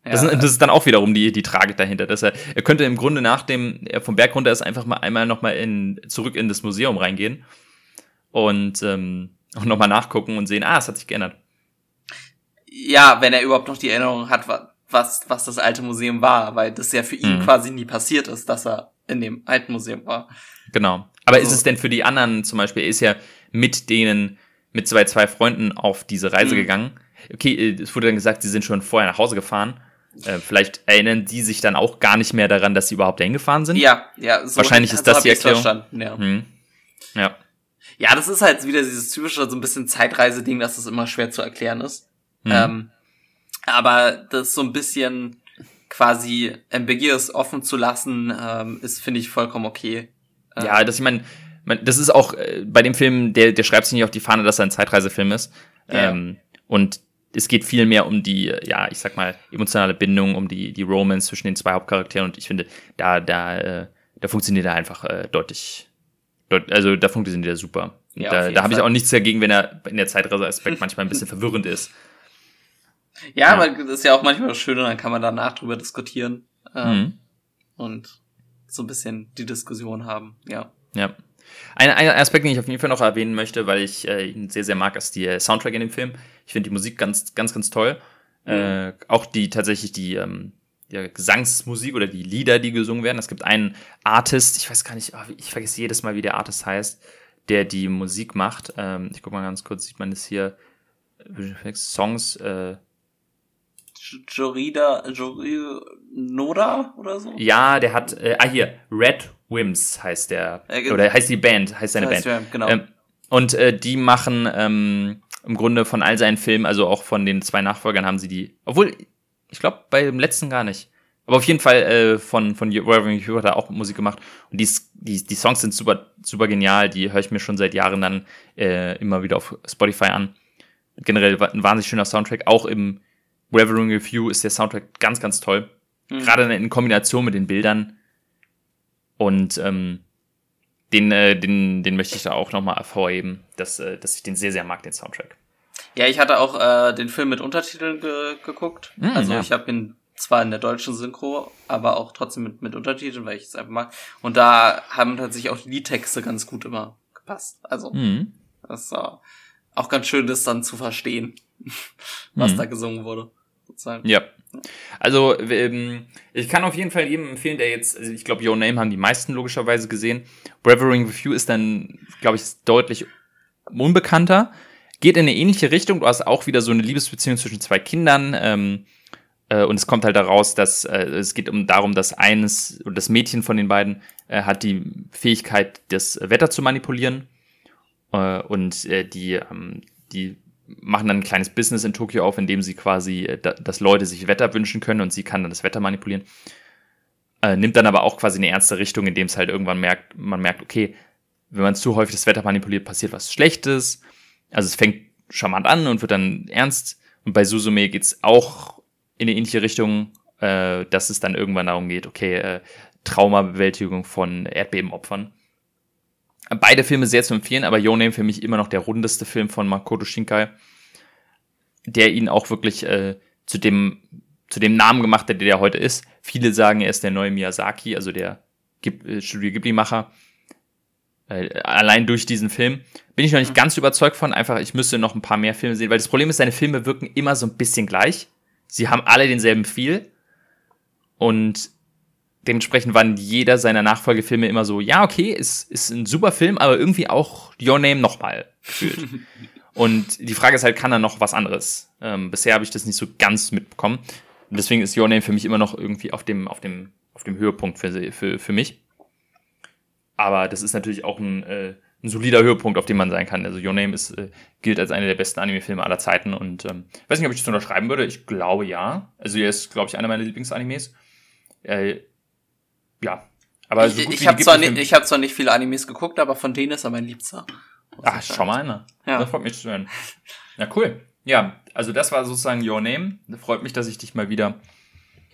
Das, ja. das, ist dann auch wiederum die, die Tragik dahinter, dass er, er könnte im Grunde nachdem er vom Berg runter ist, einfach mal einmal nochmal in, zurück in das Museum reingehen und, ähm, und nochmal nachgucken und sehen, ah, es hat sich geändert. Ja, wenn er überhaupt noch die Erinnerung hat, was, was das alte Museum war, weil das ja für ihn mhm. quasi nie passiert ist, dass er in dem alten Museum war. Genau. Aber also. ist es denn für die anderen zum Beispiel, er ist ja mit denen, mit zwei, zwei Freunden auf diese Reise mhm. gegangen. Okay, äh, es wurde dann gesagt, sie sind schon vorher nach Hause gefahren. Äh, vielleicht erinnern die sich dann auch gar nicht mehr daran, dass sie überhaupt dahin gefahren sind. Ja, ja. So Wahrscheinlich ist das die Erklärung. Ja. Hm. ja. Ja, das ist halt wieder dieses typische so ein bisschen Zeitreise-Ding, dass das immer schwer zu erklären ist. Hm. Ähm, aber das so ein bisschen quasi ambiguous offen zu lassen, ähm, ist, finde ich, vollkommen okay. Ähm, ja, das, ich meine, das ist auch äh, bei dem Film, der, der schreibt sich nicht auf die Fahne, dass er ein Zeitreisefilm ist. Ja. Ähm, und es geht viel mehr um die, ja, ich sag mal, emotionale Bindung, um die, die Romance zwischen den zwei Hauptcharakteren und ich finde, da, da, äh, da funktioniert er einfach äh, deutlich, deut also da funktioniert er super. Ja, da da habe ich auch nichts dagegen, wenn er in der Zeitreise-Aspekt manchmal ein bisschen verwirrend ist. Ja, ja, aber das ist ja auch manchmal das Schöne, dann kann man danach drüber diskutieren ähm, mhm. und so ein bisschen die Diskussion haben, ja. Ja. Ein, ein Aspekt, den ich auf jeden Fall noch erwähnen möchte, weil ich äh, ihn sehr, sehr mag, ist die äh, Soundtrack in dem Film. Ich finde die Musik ganz, ganz, ganz toll. Mhm. Äh, auch die tatsächlich die, ähm, die Gesangsmusik oder die Lieder, die gesungen werden. Es gibt einen Artist, ich weiß gar nicht, oh, ich vergesse jedes Mal, wie der Artist heißt, der die Musik macht. Ähm, ich guck mal ganz kurz, sieht man das hier. Songs, äh, Jorida, Jorida Noda oder so? Ja, der hat, äh, ah hier, Red Wims heißt der, äh, oder heißt die Band, heißt seine heißt Band. Ja, genau. Ähm, und äh, die machen ähm, im Grunde von all seinen Filmen, also auch von den zwei Nachfolgern haben sie die, obwohl, ich glaube, bei dem letzten gar nicht. Aber auf jeden Fall äh, von, von Reverend Hugh hat er auch Musik gemacht. Und die, die, die Songs sind super, super genial. Die höre ich mir schon seit Jahren dann äh, immer wieder auf Spotify an. Generell ein wahnsinnig schöner Soundtrack. Auch im Reverend Review ist der Soundtrack ganz, ganz toll. Mhm. Gerade in Kombination mit den Bildern. Und ähm, den, äh, den, den möchte ich da auch nochmal hervorheben, dass, äh, dass ich den sehr, sehr mag, den Soundtrack. Ja, ich hatte auch äh, den Film mit Untertiteln ge geguckt. Mm, also ja. ich habe ihn zwar in der deutschen Synchro, aber auch trotzdem mit, mit Untertiteln, weil ich es einfach mag. Und da haben tatsächlich auch die Liedtexte ganz gut immer gepasst. Also mhm. das war auch ganz schön, das dann zu verstehen, was mhm. da gesungen wurde. Sozusagen. Ja. Also ähm, ich kann auf jeden Fall jedem empfehlen, der jetzt, also ich glaube, Your Name haben die meisten logischerweise gesehen. Bravering with You ist dann, glaube ich, deutlich unbekannter. Geht in eine ähnliche Richtung. Du hast auch wieder so eine Liebesbeziehung zwischen zwei Kindern. Ähm, äh, und es kommt halt daraus, dass äh, es geht um darum, dass eines das Mädchen von den beiden äh, hat die Fähigkeit, das Wetter zu manipulieren. Äh, und äh, die, ähm, die machen dann ein kleines Business in Tokio auf, in dem sie quasi, äh, dass Leute sich Wetter wünschen können und sie kann dann das Wetter manipulieren. Äh, nimmt dann aber auch quasi eine ernste Richtung, in dem es halt irgendwann merkt, man merkt, okay, wenn man zu häufig das Wetter manipuliert, passiert was Schlechtes. Also es fängt charmant an und wird dann ernst. Und bei Suzume geht's auch in eine ähnliche Richtung, äh, dass es dann irgendwann darum geht, okay, äh, Traumabewältigung von Erdbebenopfern. Beide Filme sehr zu empfehlen, aber Your Name für mich immer noch der rundeste Film von Makoto Shinkai, der ihn auch wirklich äh, zu dem zu dem Namen gemacht hat, der der heute ist. Viele sagen, er ist der neue Miyazaki, also der Gib äh, Studio Ghibli-Macher. Äh, allein durch diesen Film bin ich noch nicht ganz überzeugt von. Einfach, ich müsste noch ein paar mehr Filme sehen, weil das Problem ist, seine Filme wirken immer so ein bisschen gleich. Sie haben alle denselben Feel und dementsprechend waren jeder seiner Nachfolgefilme immer so, ja, okay, ist, ist ein super Film, aber irgendwie auch Your Name nochmal gefühlt. und die Frage ist halt, kann er noch was anderes? Ähm, bisher habe ich das nicht so ganz mitbekommen. Und deswegen ist Your Name für mich immer noch irgendwie auf dem, auf dem, auf dem Höhepunkt für, für, für mich. Aber das ist natürlich auch ein, äh, ein solider Höhepunkt, auf dem man sein kann. Also Your Name ist, äh, gilt als einer der besten Anime-Filme aller Zeiten und ähm, weiß nicht, ob ich das unterschreiben würde. Ich glaube ja. Also er ist, glaube ich, einer meiner Lieblingsanimes. Äh, ja. Aber ich, so ich habe zwar, nicht, ich hab zwar nicht viele Animes geguckt, aber von denen ist er mein Liebster. Ach, schau mal einer. Ja. Das freut mich hören. Ja, cool. Ja, also das war sozusagen Your Name. Freut mich, dass ich dich mal wieder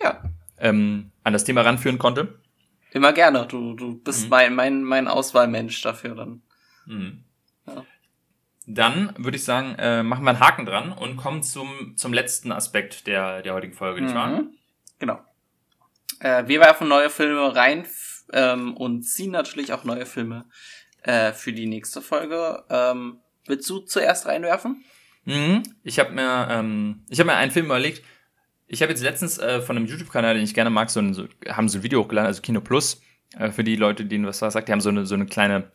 ja. ähm, an das Thema ranführen konnte. Immer gerne. Du, du bist mhm. mein, mein, mein Auswahlmensch dafür dann. Mhm. Ja. Dann würde ich sagen, äh, machen wir einen Haken dran und kommen zum, zum letzten Aspekt der, der heutigen Folge, nicht wahr? Mhm. Genau. Äh, wir werfen neue Filme rein ähm, und ziehen natürlich auch neue Filme äh, für die nächste Folge. Ähm, willst du zuerst reinwerfen? Mhm. Ich habe mir, ähm, ich habe mir einen Film überlegt. Ich habe jetzt letztens äh, von einem YouTube-Kanal, den ich gerne mag, so ein, so, haben so ein Video hochgeladen, also Kino Plus, äh, für die Leute, denen was sagt, die haben so eine, so eine kleine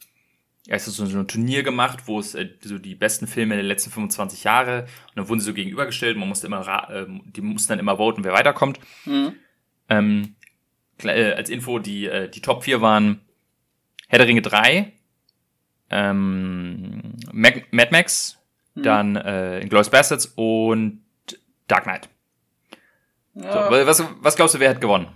ja, es ist so ein Turnier gemacht, wo es äh, so die besten Filme der letzten 25 Jahre und dann wurden sie so gegenübergestellt. Man musste immer, äh, die mussten dann immer voten, wer weiterkommt. Mhm. Ähm, äh, als Info, die, äh, die Top 4 waren Herr der Ringe 3, ähm, Mad Max, mhm. dann äh, Inglourious Bastards und Dark Knight. Ja. So, was, was glaubst du, wer hat gewonnen?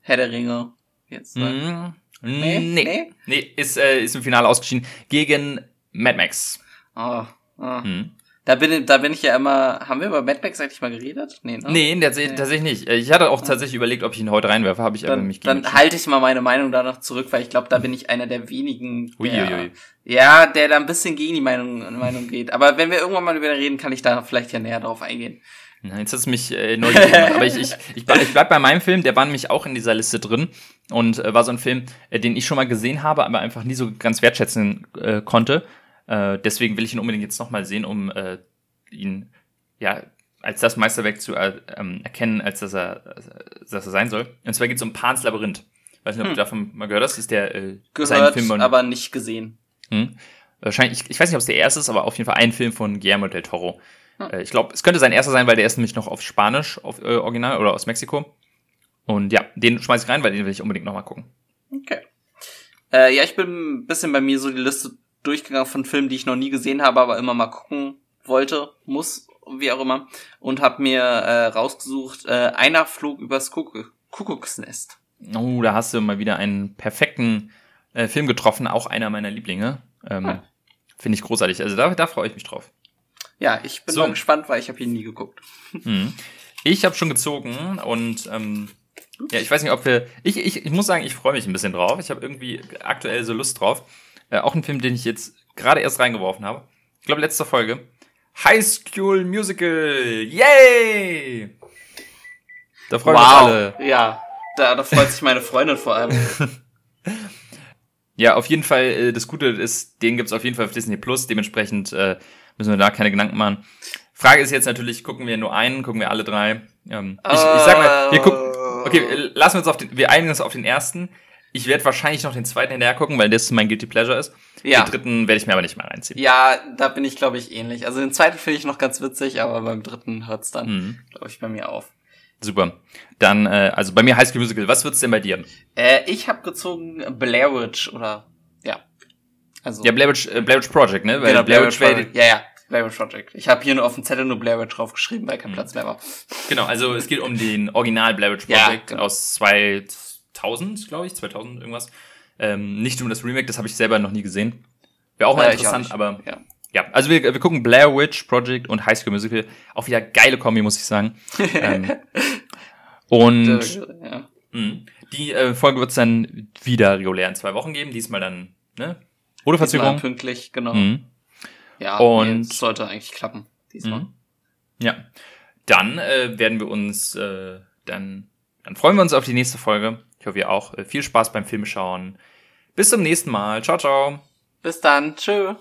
Herr der Ringe jetzt. Mm, nee, nee, nee, nee, ist, äh, ist im Finale ausgeschieden gegen Mad Max. Oh, oh. Hm. Da bin, da bin ich ja immer. Haben wir über Mad Max eigentlich mal geredet? Nee, ne? Nee, tatsächlich, nee. tatsächlich nicht. Ich hatte auch tatsächlich überlegt, ob ich ihn heute reinwerfe, habe ich dann, aber mich Dann halte ich mal meine Meinung da noch zurück, weil ich glaube, da bin ich einer der wenigen. Der, Uiuiui. Ja, der da ein bisschen gegen die Meinung, Meinung geht. Aber wenn wir irgendwann mal über reden, kann ich da vielleicht ja näher drauf eingehen. Na, jetzt hat's mich äh, neugierig gemacht. Aber ich, ich, ich, ich bleib bei meinem Film, der war nämlich auch in dieser Liste drin und äh, war so ein Film, äh, den ich schon mal gesehen habe, aber einfach nie so ganz wertschätzen äh, konnte. Äh, deswegen will ich ihn unbedingt jetzt nochmal sehen, um äh, ihn ja als das Meisterwerk zu äh, ähm, erkennen, als dass er, dass er sein soll. Und zwar geht es um Pans Labyrinth. Weiß nicht, ob hm. du davon mal gehört hast. Ist der äh, Gehört, Film von, aber nicht gesehen. Hm? Wahrscheinlich, ich, ich weiß nicht, ob es der erste ist, aber auf jeden Fall ein Film von Guillermo del Toro Hm. Äh, ich glaube, es könnte sein erster sein, weil der ist nämlich noch auf Spanisch, auf äh, Original oder aus Mexiko. Und ja, den schmeiß ich rein, weil den will ich unbedingt nochmal gucken. Okay. Äh, ja, ich bin ein bisschen bei mir so die Liste durchgegangen von Filmen, die ich noch nie gesehen habe, aber immer mal gucken wollte, muss, wie auch immer. Und habe mir äh, rausgesucht, äh, einer flog übers Kuckuck Kuckucksnest. Oh, da hast du mal wieder einen perfekten äh, Film getroffen, auch einer meiner Lieblinge. Ähm, ah. Finde ich großartig. Also da, da freue ich mich drauf. Ja, ich bin so. mal gespannt, weil ich habe ihn nie geguckt. Hm. Ich habe schon gezogen und ähm, ja, ich weiß nicht, ob wir. Ich, ich, ich muss sagen, ich freue mich ein bisschen drauf. Ich habe irgendwie aktuell so Lust drauf. Äh, auch ein Film, den ich jetzt gerade erst reingeworfen habe. Ich glaube, letzte Folge. High School Musical. Yay! Da freuen wow. wir uns alle. Ja, da, da freut sich meine Freundin vor allem. ja, auf jeden Fall, äh, das Gute ist, den gibt's auf jeden Fall auf Disney Plus. Dementsprechend äh, müssen wir da keine Gedanken machen. Frage ist jetzt natürlich, gucken wir nur einen, gucken wir alle drei? Ähm, ich, ich sag mal, wir gucken. Okay, äh, lassen wir uns auf den, wir einigen uns auf den ersten. Ich werde wahrscheinlich noch den zweiten hinterher gucken, weil das mein Guilty Pleasure ist. Ja. Den dritten werde ich mir aber nicht mehr reinziehen. Ja, da bin ich, glaube ich, ähnlich. Also den zweiten finde ich noch ganz witzig, aber beim dritten hört's dann, mhm. glaube ich, bei mir auf. Super. Dann, äh, also bei mir High School Musical. Was wird's denn bei dir? Äh, ich habe gezogen Blair Witch oder ja. Also ja, Blair Witch, äh, Blair Witch Project, ne? Weil genau, Blair, Witch Project. Ja, ja. Blair Witch Project. Ich habe hier nur auf dem Zettel nur Blair Witch draufgeschrieben, weil kein mhm. Platz mehr war. Genau, also es geht um den Original Blair Witch Project ja, genau. aus 2000, glaube ich, 2000 irgendwas. Ähm, nicht um das Remake, das habe ich selber noch nie gesehen. Wäre auch mal ja, interessant, auch aber ja. Ja, also wir, wir gucken Blair Witch Project und High School Musical. Auch wieder geile Kombi, muss ich sagen. ähm, und ja. mh, die äh, Folge wird es dann wieder regulär in zwei Wochen geben. Diesmal dann, ne? Ohne Verzögerung. Pünktlich, genau. Mhm. Ja, und nee, sollte eigentlich klappen. Diesmal. Mhm. Ja. Dann äh, werden wir uns, äh, dann, dann freuen wir uns auf die nächste Folge. Ich hoffe, ihr auch. Äh, viel Spaß beim Filmschauen. Bis zum nächsten Mal. Ciao, ciao. Bis dann. Tschö.